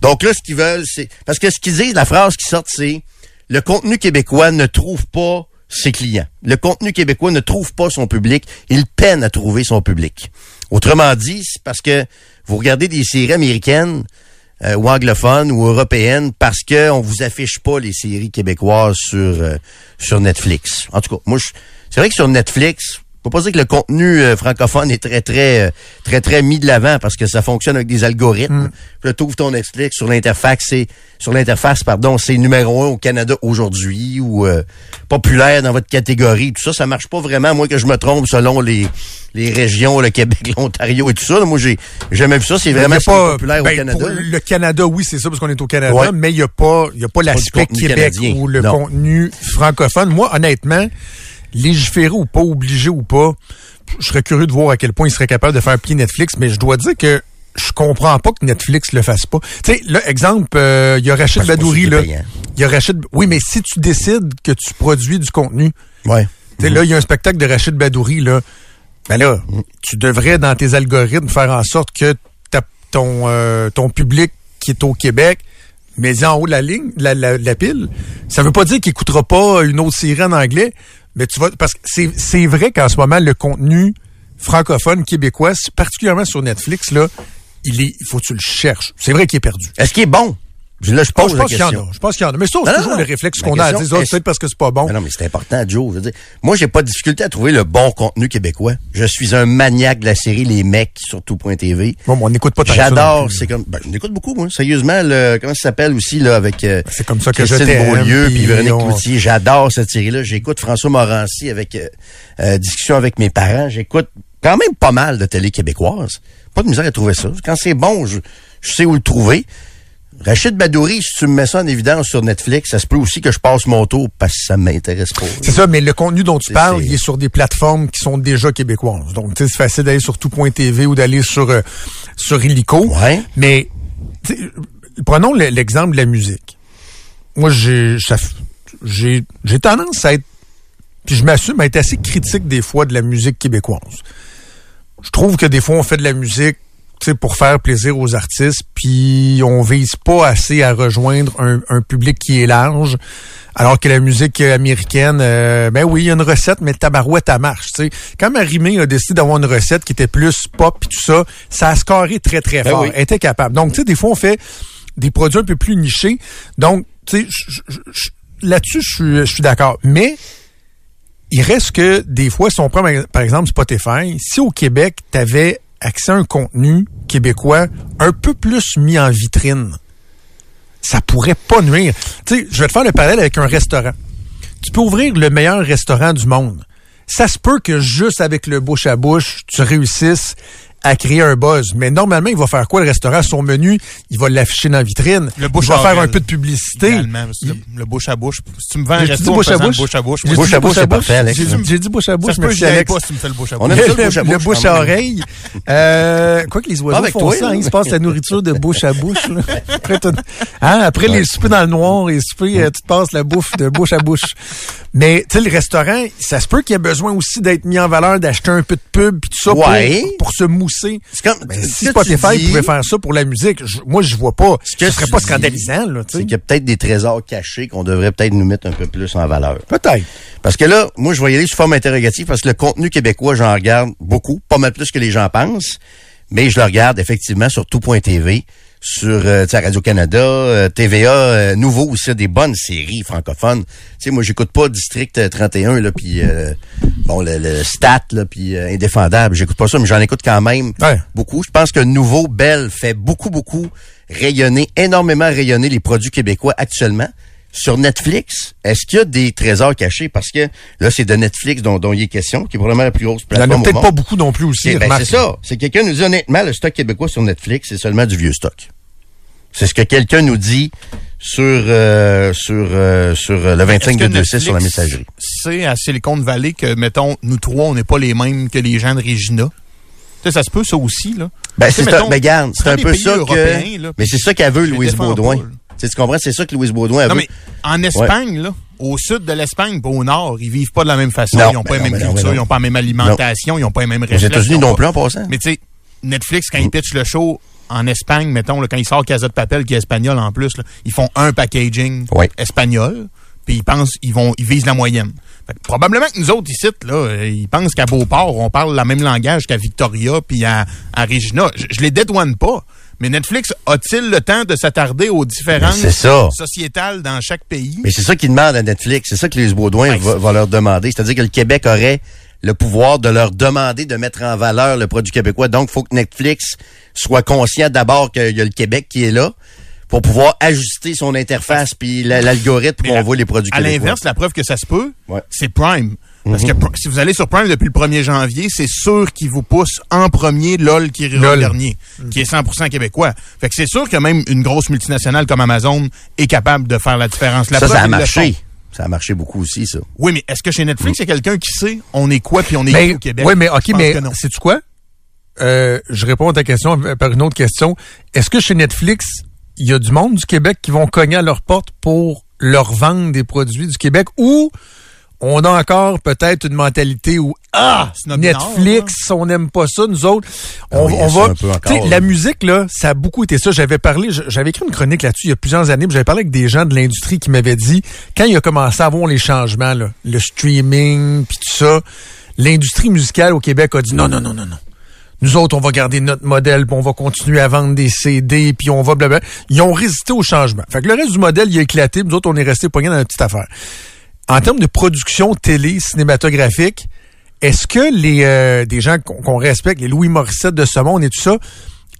Donc là, ce qu'ils veulent, c'est... Parce que ce qu'ils disent, la phrase qui sort, c'est le contenu québécois ne trouve pas ses clients. Le contenu québécois ne trouve pas son public. Il peine à trouver son public. Autrement dit, c'est parce que vous regardez des séries américaines euh, ou anglophones ou européennes parce que on vous affiche pas les séries québécoises sur euh, sur Netflix. En tout cas, moi, c'est vrai que sur Netflix, faut pas dire que le contenu euh, francophone est très, très, euh, très, très mis de l'avant parce que ça fonctionne avec des algorithmes. Mm. Puis là, t'ouvres ton Netflix sur l'interface, c'est sur l'interface, pardon, c'est numéro un au Canada aujourd'hui ou euh, populaire dans votre catégorie. Tout ça, ça marche pas vraiment. Moi, que je me trompe selon les les régions, le Québec, (laughs) l'Ontario et tout ça. là. moi, j'ai jamais vu ça. C'est vraiment pas, populaire ben, au Canada. pour là. le Canada, oui, c'est ça, parce qu'on est au Canada, Ouais. mais il n'y a pas, y a pas l'aspect Québec ou le Non. contenu francophone. Moi, honnêtement, légiférer ou pas, obligé ou pas, je serais curieux de voir à quel point il serait capable de faire plier Netflix, mais je dois dire que je comprends pas que Netflix le fasse pas. Tu sais, là, exemple, euh, il y a Rachid Badouri, là. Il y a Rachid, oui, mais si tu décides que tu produis du contenu, Ouais. tu sais, là, il y a un spectacle de Rachid Badouri, là. Ben là, tu devrais, dans tes algorithmes, faire en sorte que ton, euh, ton public qui est au Québec, mais en haut de la ligne, la, la, la pile, ça veut pas dire qu'il écoutera pas une autre série en anglais, mais tu vas, parce que c'est, vrai qu'en ce moment, le contenu francophone québécois, particulièrement sur Netflix, là, il est, faut que tu le cherches. C'est vrai qu'il est perdu. Est-ce qu'il est bon? Là, je Oh, pose je la pense qu'il y en question. a. Je pense qu'il y en a. Mais ça, c'est toujours non, le réflexe qu'on a à question, dire, peut-être parce que c'est pas bon. Mais non, mais c'est important, Joe. Je veux dire, moi, j'ai pas de difficulté à trouver le bon contenu québécois. Je suis un maniaque de la série Les Mecs sur tout.tv. Bon, on n'écoute pas J'adore, c'est comme, ben, on écoute beaucoup, moi. Sérieusement, le, comment ça s'appelle aussi, là, avec, euh, C'est comme ça que je Christine Beaulieu puis Véronique on- Cloutier. J'adore cette série-là. J'écoute François Morancy avec, euh, euh, discussion avec mes parents. J'écoute quand même pas mal de télé québécoise. Pas de misère à trouver ça. Quand c'est bon, je, je sais où le trouver. Rachid Badouri, si tu me mets ça en évidence sur Netflix, ça se peut aussi que je passe mon tour parce que ça m'intéresse pas. C'est ça, mais le contenu dont tu parles, il est sur des plateformes qui sont déjà québécoises. Donc, c'est facile d'aller sur tout.tv ou d'aller sur euh, sur Illico. Ouais. Mais prenons le- l'exemple de la musique. Moi, j'ai tendance à être puis je m'assume à être assez critique des fois de la musique québécoise. Je trouve que des fois on fait de la musique pour faire plaisir aux artistes, puis on vise pas assez à rejoindre un, un public qui est large, alors que la musique américaine, euh, ben oui, il y a une recette, mais tabarouette, elle marche. tu sais. Quand Marimé a décidé d'avoir une recette qui était plus pop et tout ça, ça a scoré très, très Ben fort. oui. Elle était capable. Donc, tu sais, des fois, on fait des produits un peu plus nichés. Donc, tu sais, là-dessus, je suis, je suis d'accord. Mais il reste que des fois, si on prend par exemple Spotify, si au Québec, tu avais accès à un contenu québécois un peu plus mis en vitrine, ça pourrait pas nuire. Tu sais, je vais te faire le parallèle avec un restaurant. Tu peux ouvrir le meilleur restaurant du monde. Ça se peut que juste avec le bouche à bouche, tu réussisses à créer un buzz. Mais normalement, il va faire quoi le restaurant? Son menu, il va l'afficher dans la vitrine. Le bouche il va faire un peu de publicité. Que le, le bouche à bouche. Si tu me vends un resto en bouche à le bouche. bouche à bouche, dit Bouche à bouche, c'est bouche. parfait, Alex. J'ai dit- bouche à bouche, j'y aille Alex. pas si tu me fais le bouche à On bouche. aime ça, Le, le bouche à le bouche, bouche quand à oreille. Euh, quoi que les oiseaux Avec font toi, ça, hein, ils se passent la nourriture de bouche à bouche. là. Après, hein, les soupers dans le noir, les soupers, euh, tu te passes la bouffe de bouche à bouche. Mais tu sais, le restaurant, ça se peut qu'il y ait besoin aussi d'être mis en valeur, d'acheter un peu de pub puis tout ça pour, se mousser. Comme, Ben, si Spotify dis, pouvait faire ça pour la musique, je- moi je vois pas. Ce que Ce serait pas scandalisant, c'est qu'il y a peut-être des trésors cachés qu'on devrait peut-être nous mettre un peu plus en valeur. Peut-être. Parce que là, moi, je vais y aller sous forme interrogative parce que le contenu québécois, j'en regarde beaucoup, pas mal plus que les gens pensent, mais je le regarde effectivement sur tout.tv, sur euh, Radio-Canada, euh, TVA, euh, Nouveau aussi, des bonnes séries francophones. Tu sais, moi, j'écoute pas District euh, 31, là, puis euh, bon, le, le Stat, là, puis euh, Indéfendable, j'écoute pas ça, mais j'en écoute quand même Ouais. beaucoup. Je pense que Nouveau, Belle, fait beaucoup, beaucoup rayonner, énormément rayonner les produits québécois actuellement. Sur Netflix, est-ce qu'il y a des trésors cachés? Parce que là, c'est de Netflix dont, dont il est question, qui est probablement la plus grosse Il y en plateforme a peut-être pas beaucoup non plus aussi. Eh ben, c'est ça. C'est quelqu'un nous dit honnêtement, le stock québécois sur Netflix, c'est seulement du vieux stock. C'est ce que quelqu'un nous dit sur euh, sur euh, sur euh, le 25 de Est-ce que 26 sur la messagerie. C'est à Silicon Valley que, mettons, nous trois, on n'est pas les mêmes que les gens de Regina? Tu sais, ça se peut, ça aussi, là. Ben, c'est ben, garde, c'est un peu ça que, là, mais c'est ça qu'elle veut, Louise Baudouin. pas, Tu comprends? C'est ça que Louise Baudouin, elle Non, mais en Espagne, là, au sud de l'Espagne, pas au nord, ils vivent pas de la même façon. Non, ils n'ont ben pas non, la même ben culture, ils non. n'ont pas la même alimentation, ils n'ont pas les mêmes réflexes. États-Unis ils ont non plus, en passant. Mais tu sais, Netflix, quand ils pitchent le show en Espagne, mettons, là, quand ils sortent Casa de Papel, qui est espagnol en plus, là, ils font un packaging espagnol, puis ils pensent, ils vont, ils visent la moyenne. Fait que probablement que nous autres ici, là, ils pensent qu'à Beauport, on parle le même langage qu'à Victoria puis à, à Regina. Je, je les dédouane pas. Mais Netflix a-t-il le temps de s'attarder aux différences Ben, sociétales dans chaque pays? Mais c'est ça qu'ils demandent à Netflix. C'est ça que Louise Baudouin va, c'est- va leur demander. C'est-à-dire que le Québec aurait le pouvoir de leur demander de mettre en valeur le produit québécois. Donc, il faut que Netflix soit conscient d'abord qu'il y a le Québec qui est là pour pouvoir ajuster son interface puis la- l'algorithme pour qu'on voit les produits À québécois. l'inverse, la preuve que ça se peut, Ouais. c'est Prime. Parce que pr- si vous allez sur Prime depuis le 1er janvier, c'est sûr qu'il vous pousse en premier LOL qui ira LOL. dernier, qui est 100% québécois. Fait que c'est sûr que même une grosse multinationale comme Amazon est capable de faire la différence. La ça, preuve, ça a le marché. Ça a marché beaucoup aussi, ça. Oui, mais est-ce que chez Netflix, il y a quelqu'un qui sait on est quoi puis on est qui au Québec? oui, mais OK, mais sais-tu quoi? Euh, je réponds à ta question par une autre question. Est-ce que chez Netflix, il y a du monde du Québec qui vont cogner à leur porte pour leur vendre des produits du Québec ou on a encore peut-être une mentalité où ah C'est notre nord, Netflix, on n'aime pas ça nous autres. On, Ah oui, on ça va encore, la musique là, ça a beaucoup été ça. J'avais parlé, j'avais écrit une chronique là-dessus il y a plusieurs années, j'avais parlé avec des gens de l'industrie qui m'avaient dit quand il a commencé à avoir les changements là, le streaming puis tout ça, l'industrie musicale au Québec a dit non non non non non. Nous autres, on va garder notre modèle, puis on va continuer à vendre des CD, puis on va blablabla. Ils ont résisté au changement. Fait que le reste du modèle, il a éclaté. puis Nous autres, on est resté poignés dans la petite affaire. En termes de production télé cinématographique, est-ce que les euh, des gens qu'on respecte, les Louis Morissette de ce monde et tout ça,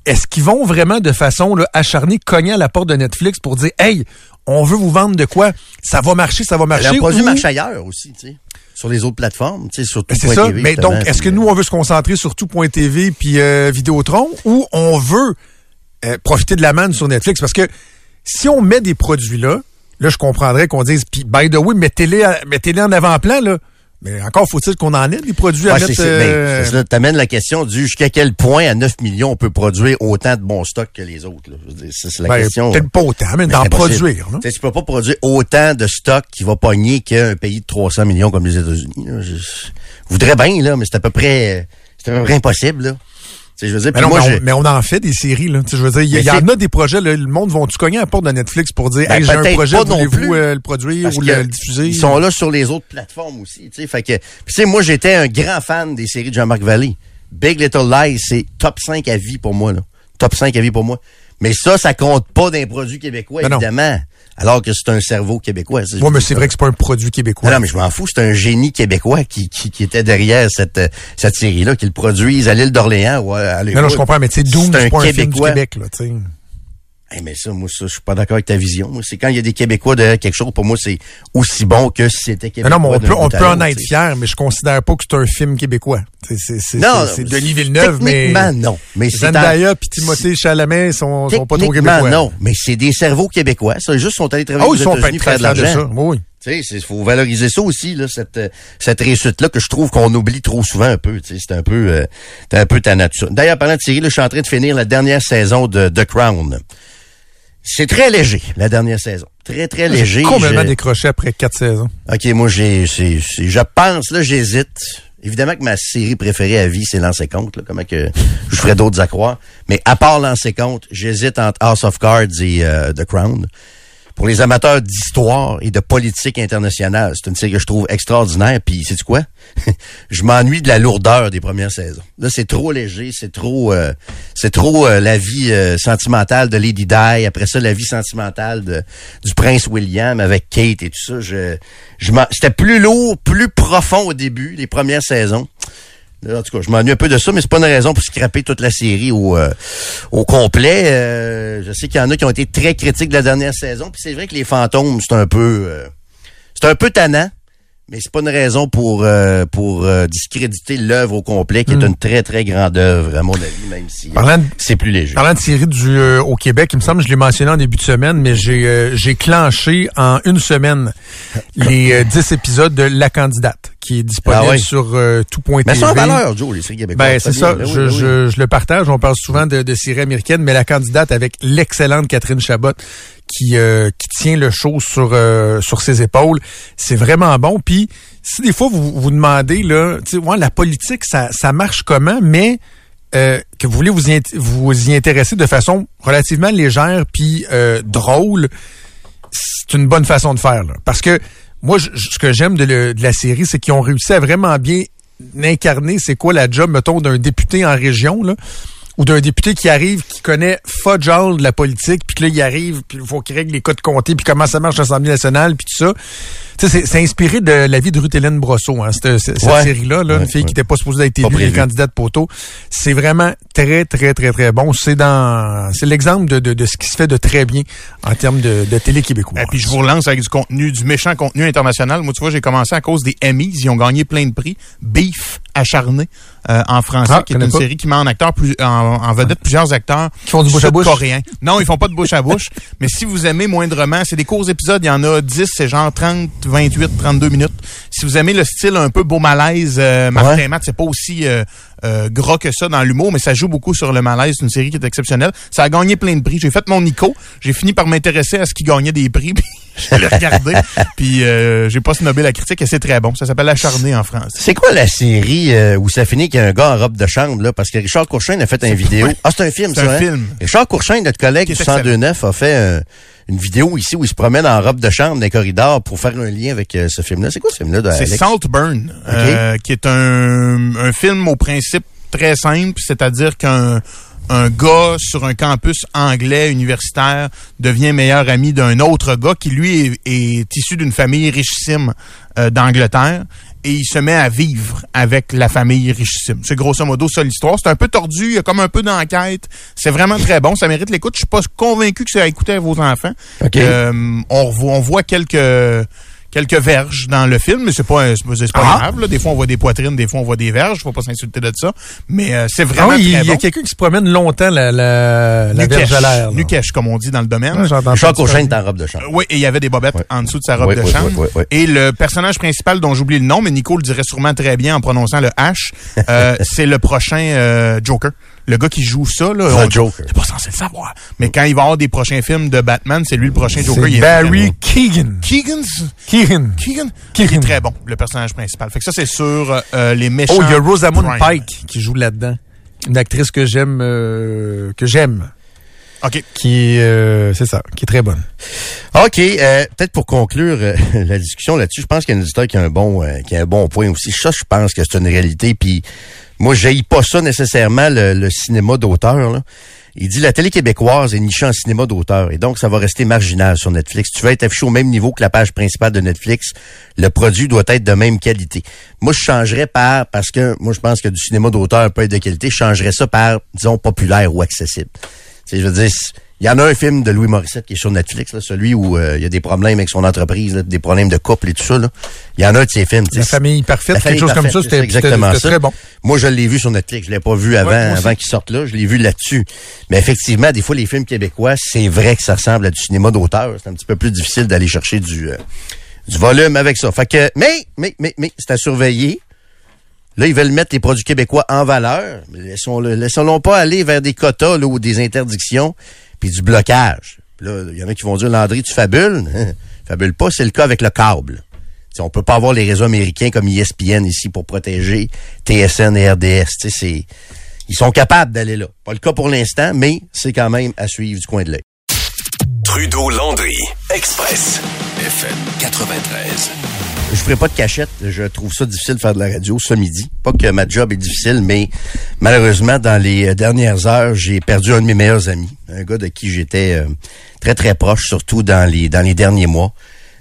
est-ce qu'ils vont vraiment de façon là, acharnée cogner à la porte de Netflix pour dire Hey, on veut vous vendre de quoi? Ça va marcher, ça va marcher. Le produit ou- marche ailleurs aussi, tu sais. Sur les autres plateformes, tu sais, sur tout Ben, c'est point ça. TV, Mais donc, est-ce que nous, on veut se concentrer sur tout.tv puis euh, Vidéotron ou on veut euh, profiter de la manne sur Netflix? Parce que si on met des produits là, là, je comprendrais qu'on dise, puis by the way, mettez-les à- mettez-les en avant-plan, là. Mais encore faut-il qu'on en ait des produits à Ouais, c'est, mettre... euh, ben, ça, t'amènes la question du jusqu'à quel point à 9 millions on peut produire autant de bons stocks que les autres. C'est, la ben, question. Peut-être pas autant, mais Ben, d'en produire. non? Tu peux pas produire autant de stocks qui va pogner qu'un pays de 300 millions comme les États-Unis. je voudrais bien, là, mais c'est à peu près, c'est à peu près impossible, là. Tu sais, je veux dire, Mais, puis non, moi, mais, je- on, mais on en fait des séries, là. Je veux dire, il y, en a des projets, là. Le monde vont-tu cogner à la porte de Netflix pour dire, Ben, hey, j'ai un projet, voulez-vous euh, le produire Parce ou le, le diffuser? Ils sont là sur les autres plateformes aussi, tu sais. Fait que, moi, j'étais un grand fan des séries de Jean-Marc Vallée. Big Little Lies, c'est top 5 à vie pour moi, là. Top 5 à vie pour moi. Mais ça, ça compte pas d'un produit québécois, non. évidemment. Alors que c'est un cerveau québécois. Ouais, mais c'est vrai que c'est pas un produit québécois. Non, non, mais je m'en fous. C'est un génie québécois qui, qui, qui était derrière cette, euh, cette série-là, qui le produise à l'île d'Orléans ou à, à Non, non, je comprends, mais tu sais, Doom, C'est un pas un film du. Québec, là, tu sais. Eh, mais ça, moi, ça, je suis pas d'accord avec ta vision. Moi, c'est quand il y a des Québécois derrière quelque chose, pour moi, c'est aussi bon que si c'était Mais québécois. non, mais on peut, on peut en être fier, mais je considère pas que c'est un film québécois. C'est, Denis Villeneuve, mais. non. Mais c'est Zendaya en- puis Timothée Chalamet sont, sont pas trop québécois. non. Mais c'est des cerveaux québécois. Ça, juste sont allés travailler Ah aux oui, ils sont États-Unis très faire de l'argent. Oui. Tu sais, faut valoriser ça aussi, là, cette, cette réussite-là que je trouve qu'on oublie trop souvent un peu. Tu sais, c'est un peu, euh, c'est un peu ta nature. D'ailleurs, parlant de série, là, je suis en train de finir la dernière saison de The Crown. C'est très léger, la dernière saison. Très, très léger. Complètement décroché après quatre saisons. OK, moi, j'ai, je pense, là, j'hésite. Évidemment que ma série préférée à vie, c'est Lancer Compte, là, comment que je ferais d'autres à croire? Mais à part Lancer Compte, j'hésite entre House of Cards et euh, The Crown. Pour les amateurs d'histoire et de politique internationale, c'est une série que je trouve extraordinaire. Puis, sais-tu quoi? (laughs) je m'ennuie de la lourdeur des premières saisons. Là, c'est trop léger, c'est trop, euh, c'est trop euh, la vie euh, sentimentale de Lady Di. Après ça, la vie sentimentale de, du prince William avec Kate et tout ça. Je, je c'était plus lourd, plus profond au début, les premières saisons. En tout cas, je m'ennuie un peu de ça, mais c'est pas une raison pour scraper toute la série au, euh, complet. Euh, je sais qu'il y en a qui ont été très critiques de la dernière saison, puis c'est vrai que les fantômes, c'est un peu, euh, c'est un peu tannant, mais c'est pas une raison pour euh, pour euh, discréditer l'œuvre au complet, qui est une très très grande œuvre à mon avis, même si euh, c'est plus léger. Parlant de série du, euh, au Québec, il me semble, je l'ai mentionné en début de semaine, mais j'ai euh, j'ai clenché en une semaine (laughs) les euh, 10 épisodes de La Candidate, qui est disponible Ah sur euh, tout.tv. Mais ça en valeur, Joe, les séries québécoises. Ben, c'est ça. bien. Ben oui, je, ben oui. je, je le partage. On parle souvent de, de séries américaines, mais la candidate avec l'excellente Catherine Chabot qui, euh, qui tient le show sur, euh, sur ses épaules, c'est vraiment bon. Puis, si des fois vous vous demandez, là, ouais, la politique, ça, ça marche comment, mais euh, que vous voulez vous y, vous y intéresser de façon relativement légère puis drôle, c'est une bonne façon de faire. Parce que moi, ce que j'aime de la série, c'est qu'ils ont réussi à vraiment bien incarner c'est quoi la job, mettons, d'un député en région. Là. Ou d'un député qui arrive, qui connaît fudge all de la politique, puis que là, il arrive, puis il faut qu'il règle les codes comtés, puis comment ça marche l'Assemblée nationale, puis tout ça. Tu sais, c'est- inspiré de la vie de Ruth Hélène Brosseau, hein, cette, cette Ouais. série-là, là, Ouais, une fille ouais. qui n'était pas supposée être élue, les candidats de poteau. C'est vraiment très, très, très, très bon. C'est dans, c'est l'exemple de, de, de ce qui se fait de très bien en termes de, de télé québécoise. Et puis je vous relance avec du contenu, du méchant contenu international. Moi, tu vois, j'ai commencé à cause des Emmys. Ils ont gagné plein de prix. Beef acharné euh, en français, Ah, qui est une pas. série qui met en acteur plus, en, en vedette plusieurs acteurs Qui font du bouche à bouche? sud-coréens. Non, ils font pas de bouche à bouche. (laughs) mais si vous aimez moindrement, c'est des courts épisodes. Il y en a 10, c'est genre 30, 28, 32 minutes. Si vous aimez le style un peu beau malaise, euh, Martin Ouais. Matt, c'est pas aussi euh, euh, gras que ça dans l'humour, mais ça joue beaucoup sur le malaise. C'est une série qui est exceptionnelle. Ça a gagné plein de prix. J'ai fait mon Nico. J'ai fini par m'intéresser à ce qui gagnait des prix. (laughs) puis je l'ai regardé. (laughs) puis euh, j'ai pas snobé la critique et c'est très bon. Ça s'appelle Acharné en France. C'est quoi la série euh, où ça finit qu'il y a un gars en robe de chambre, là? Parce que Richard Courchain a fait une vidéo. (laughs) Ah, c'est un film, C'est ça, un hein? film. Richard Courchain, notre collègue du est 1029, a fait euh, une vidéo ici où il se promène en robe de chambre dans les corridors pour faire un lien avec euh, ce film-là. C'est quoi ce film-là, C'est? Saltburn, euh, qui est un, un film au principe très simple, c'est-à-dire qu'un un gars sur un campus anglais universitaire devient meilleur ami d'un autre gars qui lui est, est issu d'une famille richissime euh, d'Angleterre et il se met à vivre avec la famille richissime. C'est grosso modo ça l'histoire. C'est un peu tordu, il y a comme un peu d'enquête. C'est vraiment très bon, ça mérite l'écoute. Je suis pas convaincu que c'est à écouter à vos enfants. Euh, on, on voit quelques quelques verges dans le film, mais c'est pas c'est pas, c'est pas Ah. grave. Là. Des fois on voit des poitrines, des fois on voit des verges. Faut pas s'insulter de ça, mais euh, c'est Ah vraiment oui, il y a quelqu'un qui se promène longtemps la, la, la verge à l'air. Nukesh, comme on dit dans le domaine. Ouais, ça. Courchain est en robe de chambre. Oui, et il y avait des bobettes Ouais. en dessous de sa robe Ouais, de chambre. Et le personnage principal dont j'oublie le nom, mais Nico le dirait sûrement très bien en prononçant le H, euh, (laughs) c'est le prochain euh, Joker. Le gars qui joue ça, là. The on- Joker. C'est pas censé le savoir. Mais quand il va avoir des prochains films de Batman, c'est lui le prochain Joker. Il est Barry Keegan. Keegan? Keegan? Keegan? Keegan? Il est très bon, le personnage principal. Fait que ça, c'est sur euh, les méchants. Oh, il y a Rosamund Prime. Pike qui joue là-dedans. Une actrice que j'aime, euh, que j'aime, OK. qui, euh, c'est ça, qui est très bonne. OK, euh, peut-être pour conclure euh, (laughs) la discussion là-dessus, je pense qu'il y a un auditeur qui a un bon euh, qui a un bon point aussi. Ça, je pense que c'est une réalité. Puis moi, je pas ça nécessairement le, le cinéma d'auteur. Il dit la télé québécoise est nichée en cinéma d'auteur et donc ça va rester marginal sur Netflix. Tu veux être affiché au même niveau que la page principale de Netflix, le produit doit être de même qualité. Moi, je changerais par parce que moi je pense que du cinéma d'auteur peut être de qualité, je changerais ça par disons populaire ou accessible. Sais, je veux dire, il y en a un film de Louis Morissette qui est sur Netflix, là, celui où euh, il y a des problèmes avec son entreprise, là, des problèmes de couple et tout ça. Là. Il y en a un de ces films. La famille parfaite, La famille quelque chose comme ça, c'était exactement ça. très bon. Moi, je l'ai vu sur Netflix. Je l'ai pas vu avant, Ouais, avant qu'il sorte là. Je l'ai vu là-dessus. Mais effectivement, des fois, les films québécois, c'est vrai que ça ressemble à du cinéma d'auteur. C'est un petit peu plus difficile d'aller chercher du, euh, du volume avec ça. Fait que, mais, mais, mais, mais, c'est à surveiller. Là, ils veulent mettre les produits québécois en valeur. Mais Laissons-le, laissons-le pas aller vers des quotas ou des interdictions puis du blocage. Là, il y en a qui vont dire, Landry, tu fabules? (laughs) Fabule pas, c'est le cas avec le câble. T'sais, on peut pas avoir les réseaux américains comme ESPN ici pour protéger TSN et RDS. C'est, ils sont capables d'aller là. Pas le cas pour l'instant, mais c'est quand même à suivre du coin de l'œil. Trudeau-Landry, Express, FM 93. Je ferai pas de cachette. Je trouve ça difficile de faire de la radio ce midi. Pas que ma job est difficile, mais malheureusement, dans les euh, dernières heures, j'ai perdu un de mes meilleurs amis. Un gars de qui j'étais euh, très, très proche, surtout dans les, dans les derniers mois.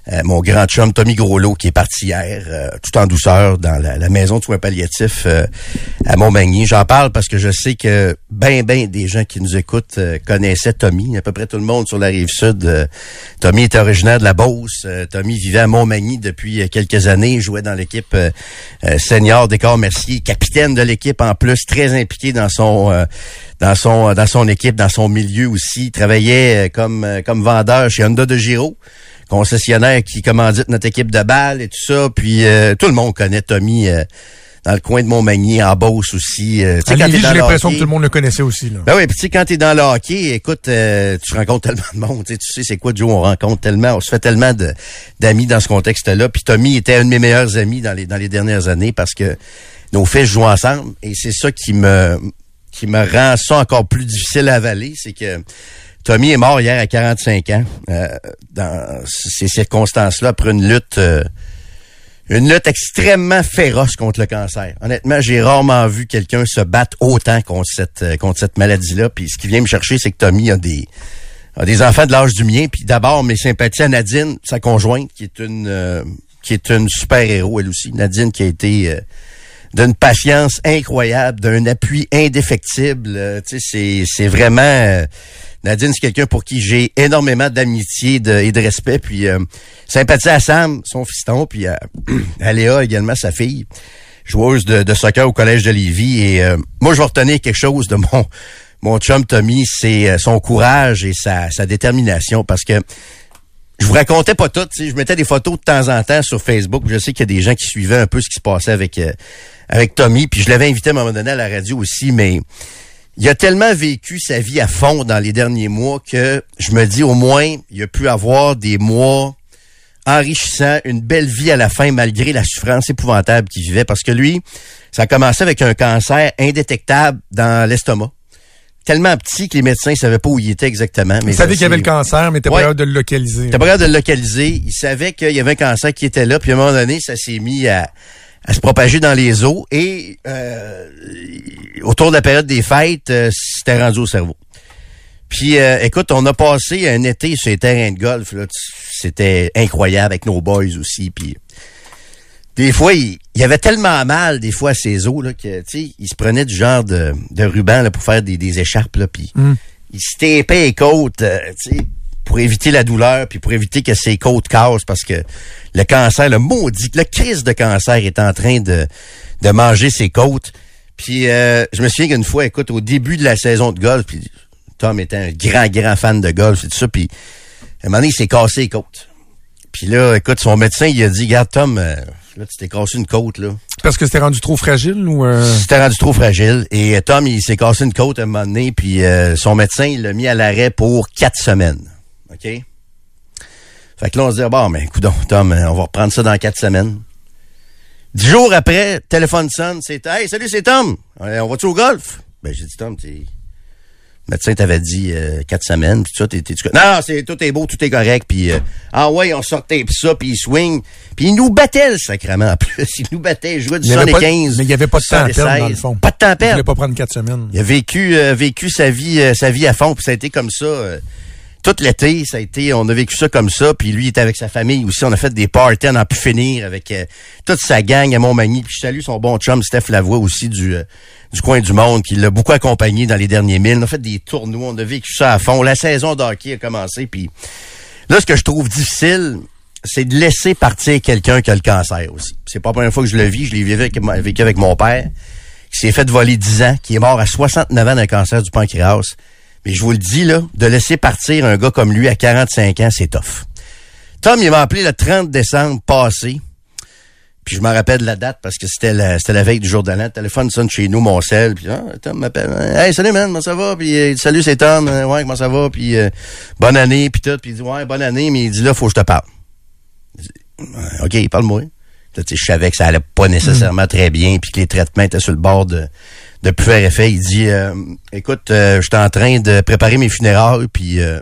Euh, mon grand chum Tommy Groslot qui est parti hier, euh, tout en douceur, dans la, maison de soins palliatifs euh, à Montmagny. J'en parle parce que je sais que ben, ben des gens qui nous écoutent connaissaient Tommy. À peu près tout le monde sur la rive sud. Tommy était originaire de la Beauce. Tommy vivait à Montmagny depuis quelques années. Jouait dans l'équipe senior des Corps Mercier, capitaine de l'équipe en plus, très impliqué dans son dans son dans son équipe, dans son milieu aussi. Il travaillait comme comme vendeur chez Honda de Giro concessionnaire qui commandite notre équipe de balle et tout ça. Puis euh, tout le monde connaît Tommy euh, dans le coin de Montmagny, en Beauce aussi. Euh, tu sais, j'ai l'impression que tout le monde le connaissait aussi. Là. ben oui, puis tu sais, quand t'es dans le hockey, écoute, euh, tu rencontres tellement de monde, tu sais, tu sais c'est quoi, Joe, on rencontre tellement, on se fait tellement d'amis dans ce contexte-là. Puis Tommy était un de mes meilleurs amis dans les dans les dernières années parce que nos fils jouent ensemble et c'est ça qui me qui me rend ça encore plus difficile à avaler, c'est que Tommy est mort hier à 45 ans euh, dans ces circonstances-là après une lutte euh, une lutte extrêmement féroce contre le cancer. Honnêtement, j'ai rarement vu quelqu'un se battre autant contre cette euh, contre cette maladie-là. Puis ce qui vient me chercher, c'est que Tommy a des a des enfants de l'âge du mien. Puis d'abord, mes sympathies à Nadine, sa conjointe, qui est une euh, qui est une super héros elle aussi. Nadine qui a été euh, d'une patience incroyable, d'un appui indéfectible. tu sais, c'est c'est vraiment Nadine, c'est quelqu'un pour qui j'ai énormément d'amitié et de respect. Puis euh, sympathie à Sam, son fiston, puis à, (clears throat) Léa également, sa fille, joueuse de, soccer au collège de Lévis. Et euh, moi, je vais retenir quelque chose de mon (laughs) mon chum Tommy, c'est euh, son courage et sa, sa détermination. Parce que je vous racontais pas tout. Je mettais des photos de temps en temps sur Facebook. Je sais qu'il y a des gens qui suivaient un peu ce qui se passait avec avec Tommy. Puis je l'avais invité à un moment donné à la radio aussi, mais il a tellement vécu sa vie à fond dans les derniers mois que je me dis au moins, il a pu avoir des mois enrichissants, une belle vie à la fin malgré la souffrance épouvantable qu'il vivait parce que lui, ça a commencé avec un cancer indétectable dans l'estomac. Tellement petit que les médecins ne savaient pas où il était exactement. Mais il savait qu'il y avait le cancer, mais t'es pas capable de le localiser. T'es pas capable de le localiser. Il savait qu'il y avait un cancer qui était là, puis à un moment donné, ça s'est mis à, à se propager dans les eaux et euh, autour de la période des fêtes, euh, c'était rendu au cerveau. Puis euh, écoute, on a passé un été sur les terrains de golf, c'était incroyable avec nos boys aussi. Puis des fois, il, y avait tellement mal des fois à ces eaux là que tu sais, il se prenait du genre de, de ruban là, pour faire des, des écharpes là, puis mm. il se tapait les côtes, tu sais pour éviter la douleur, puis pour éviter que ses côtes cassent, parce que le cancer, le maudit, le crise de cancer est en train de, de manger ses côtes. Puis euh, je me souviens qu'une fois, écoute, au début de la saison de golf, puis Tom était un grand, grand fan de golf et tout ça, puis à un moment donné, il s'est cassé les côtes. Puis là, écoute, son médecin, il a dit, regarde Tom, euh, là, tu t'es cassé une côte, là. Parce que c'était rendu trop fragile ou... Euh... C'était rendu trop fragile. Et Tom, il s'est cassé une côte à un moment donné, puis son médecin, il l'a mis à l'arrêt pour quatre semaines. OK? Fait que là, on se dit, bon, mais écoute, Tom, on va reprendre ça dans quatre semaines. Dix jours après, téléphone sonne, c'est Hey, salut, c'est Tom. On va-tu au golf? Ben, j'ai dit, Tom, t'es. Le médecin t'avait dit euh, quatre semaines, puis ça, t'es, t'es, Non, c'est tout est beau, tout est correct, puis euh, ah ouais, on sortait pis ça, puis il swing, puis il nous battait le sacrement en plus, il nous battait, il jouait du 75. Mais il y avait pas de temps à perdre dans le fond. Pas de temps à perdre. Il voulait pas prendre quatre semaines. Il a vécu euh, vécu sa vie sa vie à fond, puis ça a été comme ça tout l'été, ça a été, on a vécu ça comme ça, puis lui il était avec sa famille aussi, on a fait des parties, on a pu finir avec euh, toute sa gang à Montmagny, puis je salue son bon chum Steph Lavoie aussi du euh, du coin du monde, qui l'a beaucoup accompagné dans les derniers milles. On a fait des tournois, on a vécu ça à fond. La saison d'hockey a commencé, puis là, ce que je trouve difficile, c'est de laisser partir quelqu'un qui a le cancer aussi. C'est pas la première fois que je le vis, je l'ai vécu avec, mon père, qui s'est fait voler 10 ans, qui est mort à 69 ans d'un cancer du pancréas. Mais je vous le dis, là, de laisser partir un gars comme lui à 45 ans, c'est tough. Tom, il m'a appelé le 30 décembre passé. Puis je me rappelle de la date parce que c'était la, c'était la veille du jour de l'an. Le téléphone sonne chez nous, mon sel. Puis ah, Tom m'appelle. Hey, salut man, comment ça va? Puis il dit, salut, c'est Tom. Euh, ouais, comment ça va? Puis euh, bonne année, puis tout. Puis il dit, ouais, bonne année. Mais il dit, là, faut que je te parle. OK, parle-moi. je savais que ça allait pas nécessairement très bien, puis que les traitements étaient sur le bord de, de plus faire effet. Il dit euh, Écoute, euh, je suis en train de préparer mes funérailles, puis euh,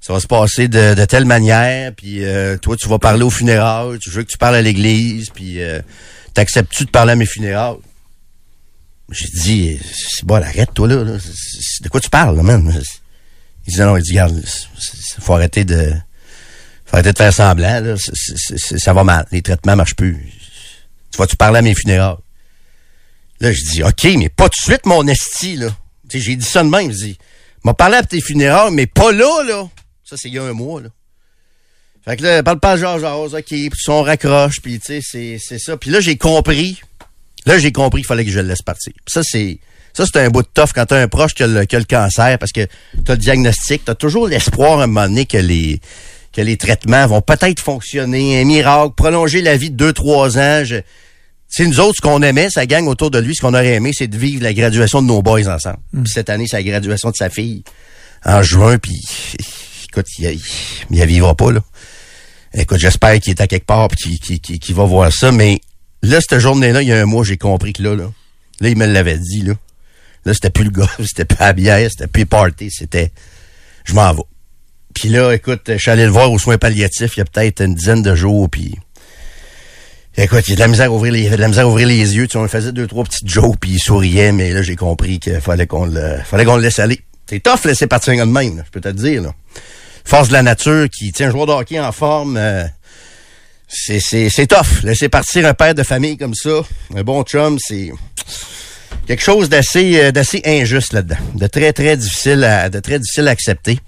ça va se passer de, telle manière, puis toi, tu vas parler aux funérailles, tu veux que tu parles à l'église, puis t'acceptes-tu de parler à mes funérailles? J'ai dit, c'est bon, arrête, toi, là. De quoi tu parles, là, man? Il dit, non, il dit, regarde, faut arrêter de, faut arrêter de faire semblant, là. ça va mal. Les traitements marchent plus. Tu vas-tu parler à mes funérailles? Là, je dis, OK, mais pas tout de suite, mon esti, là. J'ai dit ça de même. Je dis, m'a parlé à tes funérailles, mais pas là, là. Ça, c'est il y a un mois, là. Fait que là, parle pas à Georges OK, puis son raccroche, puis tu sais, c'est ça. Puis là, j'ai compris. Là, j'ai compris qu'il fallait que je le laisse partir. ça, c'est... Ça, c'est un bout de toffe quand t'as un proche qui a, le, le cancer, parce que t'as le diagnostic, t'as toujours l'espoir à un moment donné que les que les traitements vont peut-être fonctionner, un miracle, prolonger la vie de 2-3 ans. Je, c'est nous autres, ce qu'on aimait, sa gang autour de lui, ce qu'on aurait aimé, c'est de vivre la graduation de nos boys ensemble. Mm. Puis cette année, c'est la graduation de sa fille en juin, puis écoute, il, il, il vivra pas, là. Écoute, j'espère qu'il est à quelque part puis qu'il va voir ça, mais là, cette journée-là, il y a un mois, j'ai compris que là, là, là, il me l'avait dit, là. Là, c'était plus le gars, (laughs) c'était plus la bière, c'était plus party, c'était je m'en vais. Puis là, écoute, je suis allé le voir aux soins palliatifs il y a peut-être une dizaine de jours, puis Écoute, il y a de la misère à ouvrir les, de la misère à ouvrir les yeux. Tu sais, on faisait deux, trois petites jokes, puis il souriait, mais là, j'ai compris qu'il fallait qu'on le, fallait qu'on le laisse aller. C'est tough laisser partir un gars de même, je peux te dire. Là. Force de la nature qui tient un joueur de hockey en forme, euh, c'est, c'est, c'est tough. Laisser partir un père de famille comme ça, un bon chum, c'est quelque chose d'assez, euh, d'assez injuste là-dedans, de très, très difficile à, de très difficile à accepter.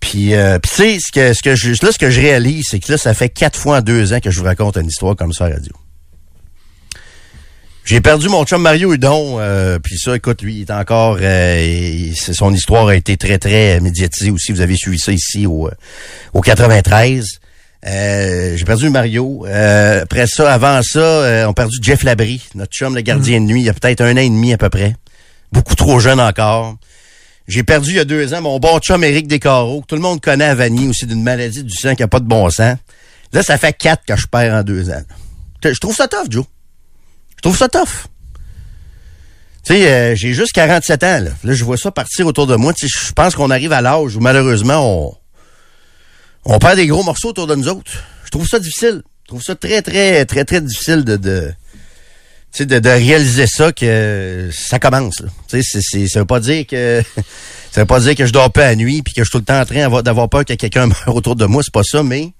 Puis, euh, puis tu sais, ce que, ce que je, là, ce que je réalise, c'est que là, ça fait quatre fois en deux ans que je vous raconte une histoire comme ça à radio. J'ai perdu mon chum Mario Hudon, euh, puis ça, écoute, lui, il est encore, euh, son histoire a été très, très médiatisée aussi. Vous avez suivi ça ici au, euh, au 93. Euh, j'ai perdu Mario. Euh, après ça, avant ça, euh, on a perdu Jeff Labrie, notre chum, le gardien de nuit, il y a peut-être un an et demi à peu près. Beaucoup trop jeune encore. J'ai perdu il y a deux ans mon bon chum Éric Descarreaux. Tout le monde connaît à Vanille aussi d'une maladie du sang qui a pas de bon sens. Là, ça fait quatre que je perds en deux ans. Je trouve ça tough, Joe. Je trouve ça tough. Tu sais, euh, j'ai juste 47 ans. Là. je vois ça partir autour de moi. Je pense qu'on arrive à l'âge où malheureusement, on, on perd des gros morceaux autour de nous autres. Je trouve ça difficile. Je trouve ça très, très, très, très difficile de... sais, de, de, réaliser ça que ça commence. Tu sais, ça veut pas dire que (laughs) ça veut pas dire que je dors pas à nuit puis que je suis tout le temps en train d'avoir peur que quelqu'un (laughs) meure autour de moi. C'est pas ça, mais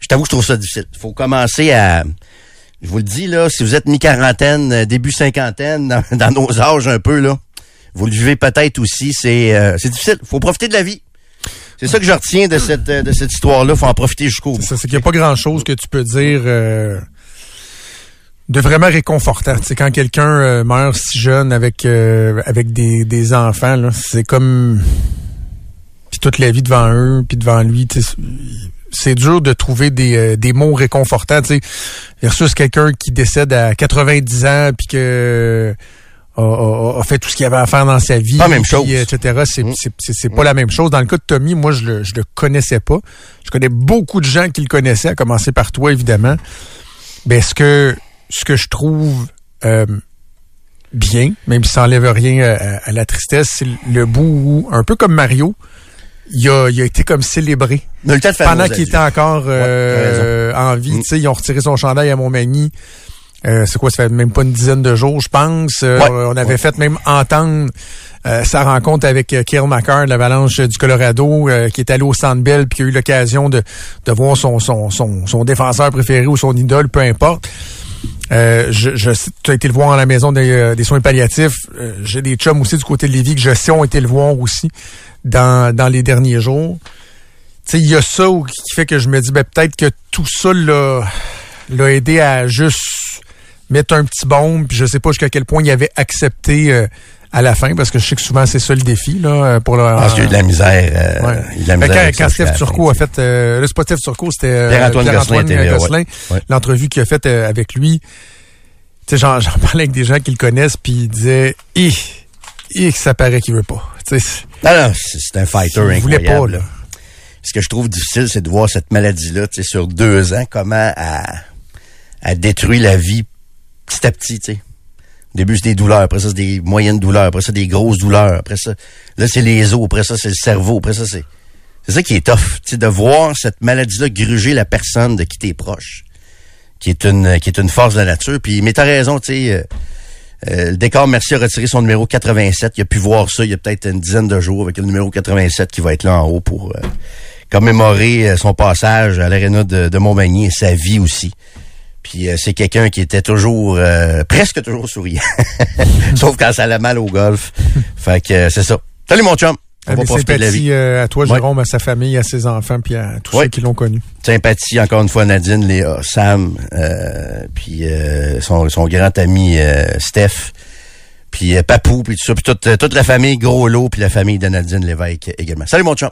je t'avoue que je trouve ça difficile. Il faut commencer à je vous le dis, là, si vous êtes mi-quarantaine, euh, début cinquantaine, dans, (laughs) dans, nos âges un peu, là, vous le vivez peut-être aussi, c'est euh, c'est difficile. faut profiter de la vie. C'est ça que je retiens de cette, de cette histoire-là. faut en profiter jusqu'au bout. C'est qu'il n'y a pas grand-chose que tu peux dire euh, de vraiment réconfortant. C'est quand quelqu'un euh, meurt si jeune avec euh, avec des, des enfants, là, c'est comme... Puis toute la vie devant eux, puis devant lui, c'est dur de trouver des, euh, des mots réconfortants. Tu sais, versus quelqu'un qui décède à 90 ans puis que a, a, a, fait tout ce qu'il avait à faire dans sa vie, pas la même chose, etc. C'est mmh. c'est pas mmh. la même chose. Dans le cas de Tommy, moi je le je le connaissais pas. Je connais beaucoup de gens qui le connaissaient, à commencer par toi évidemment. Ben ce que ce que je trouve euh, bien, même si ça rien à, à la tristesse, c'est le bout où, un peu comme Mario, il a, il a été comme célébré. Pendant qu'il était encore euh, ouais, en vie. Mm. Ils ont retiré son chandail à Montmagny. Euh, c'est quoi, ça fait même pas une dizaine de jours, je pense. Euh, ouais, on avait ouais. fait même entendre euh, sa rencontre avec euh, Kyle McCarr de l'Avalanche du Colorado, euh, qui est allé au Centre Bell puis qui a eu l'occasion de, de voir son, son, son, son défenseur préféré ou son idole, peu importe. Euh, je, je tu as été le voir à la maison des, des soins palliatifs. Euh, J'ai des chums aussi du côté de Lévis que je sais ont été le voir aussi dans, dans les derniers jours. Tu sais, il y a ça qui fait que je me dis, ben, peut-être que tout ça l'a, l'a aidé à juste mettre un petit bombe, puis je sais pas jusqu'à quel point il avait accepté euh, à la fin, parce que je sais que souvent c'est ça le défi là pour le. Parce qu'il y a eu de la misère. Euh, ouais. de la misère quand, quand Steph Turcot a fait, euh, c'est pas Steph Turcot, c'était euh, Pierre-Antoine Gosselin, Pierre Gosselin ouais. l'entrevue qu'il a faite euh, avec lui. Tu sais, j'en, (laughs) parlais avec des gens qui le connaissent, puis ils disaient, Hi, hi, ça paraît qu'il veut pas. Tu sais, non, non, c'est un fighter il voulait incroyable. pas là. Ce que je trouve difficile, c'est de voir cette maladie-là, tu sais, sur deux ans, comment elle, elle détruit la vie petit à petit, tu sais. Début, c'est des douleurs, après ça, c'est des moyennes douleurs, après ça, des grosses douleurs, après ça, là, c'est les os, après ça, c'est le cerveau, après ça, c'est... C'est ça qui est tough, tu sais, de voir cette maladie-là gruger la personne de qui t'es proche, qui est une qui est une force de la nature. Puis, mais t'as raison, tu sais, euh, euh, le décor Merci a retiré son numéro 87. Il a pu voir ça il y a peut-être une dizaine de jours avec le numéro 87 qui va être là en haut pour euh, commémorer euh, son passage à l'aréna de, de Montmagny et sa vie aussi. Puis euh, c'est quelqu'un qui était toujours, euh, presque toujours souriant. (laughs) Sauf quand ça allait mal au golf. fait que euh, c'est ça. Salut mon chum. On va profiter de la vie. Euh, à toi, Jérôme, ouais. à sa famille, à ses enfants, puis à tous ouais. ceux qui l'ont connu. Sympathie, encore une fois, Nadine, Léa, Sam, euh, puis euh, son, son, grand ami Steph, puis Papou, puis tout ça, puis toute, toute la famille Gros Lot, puis la famille de Nadine Lévesque également. Salut mon chum.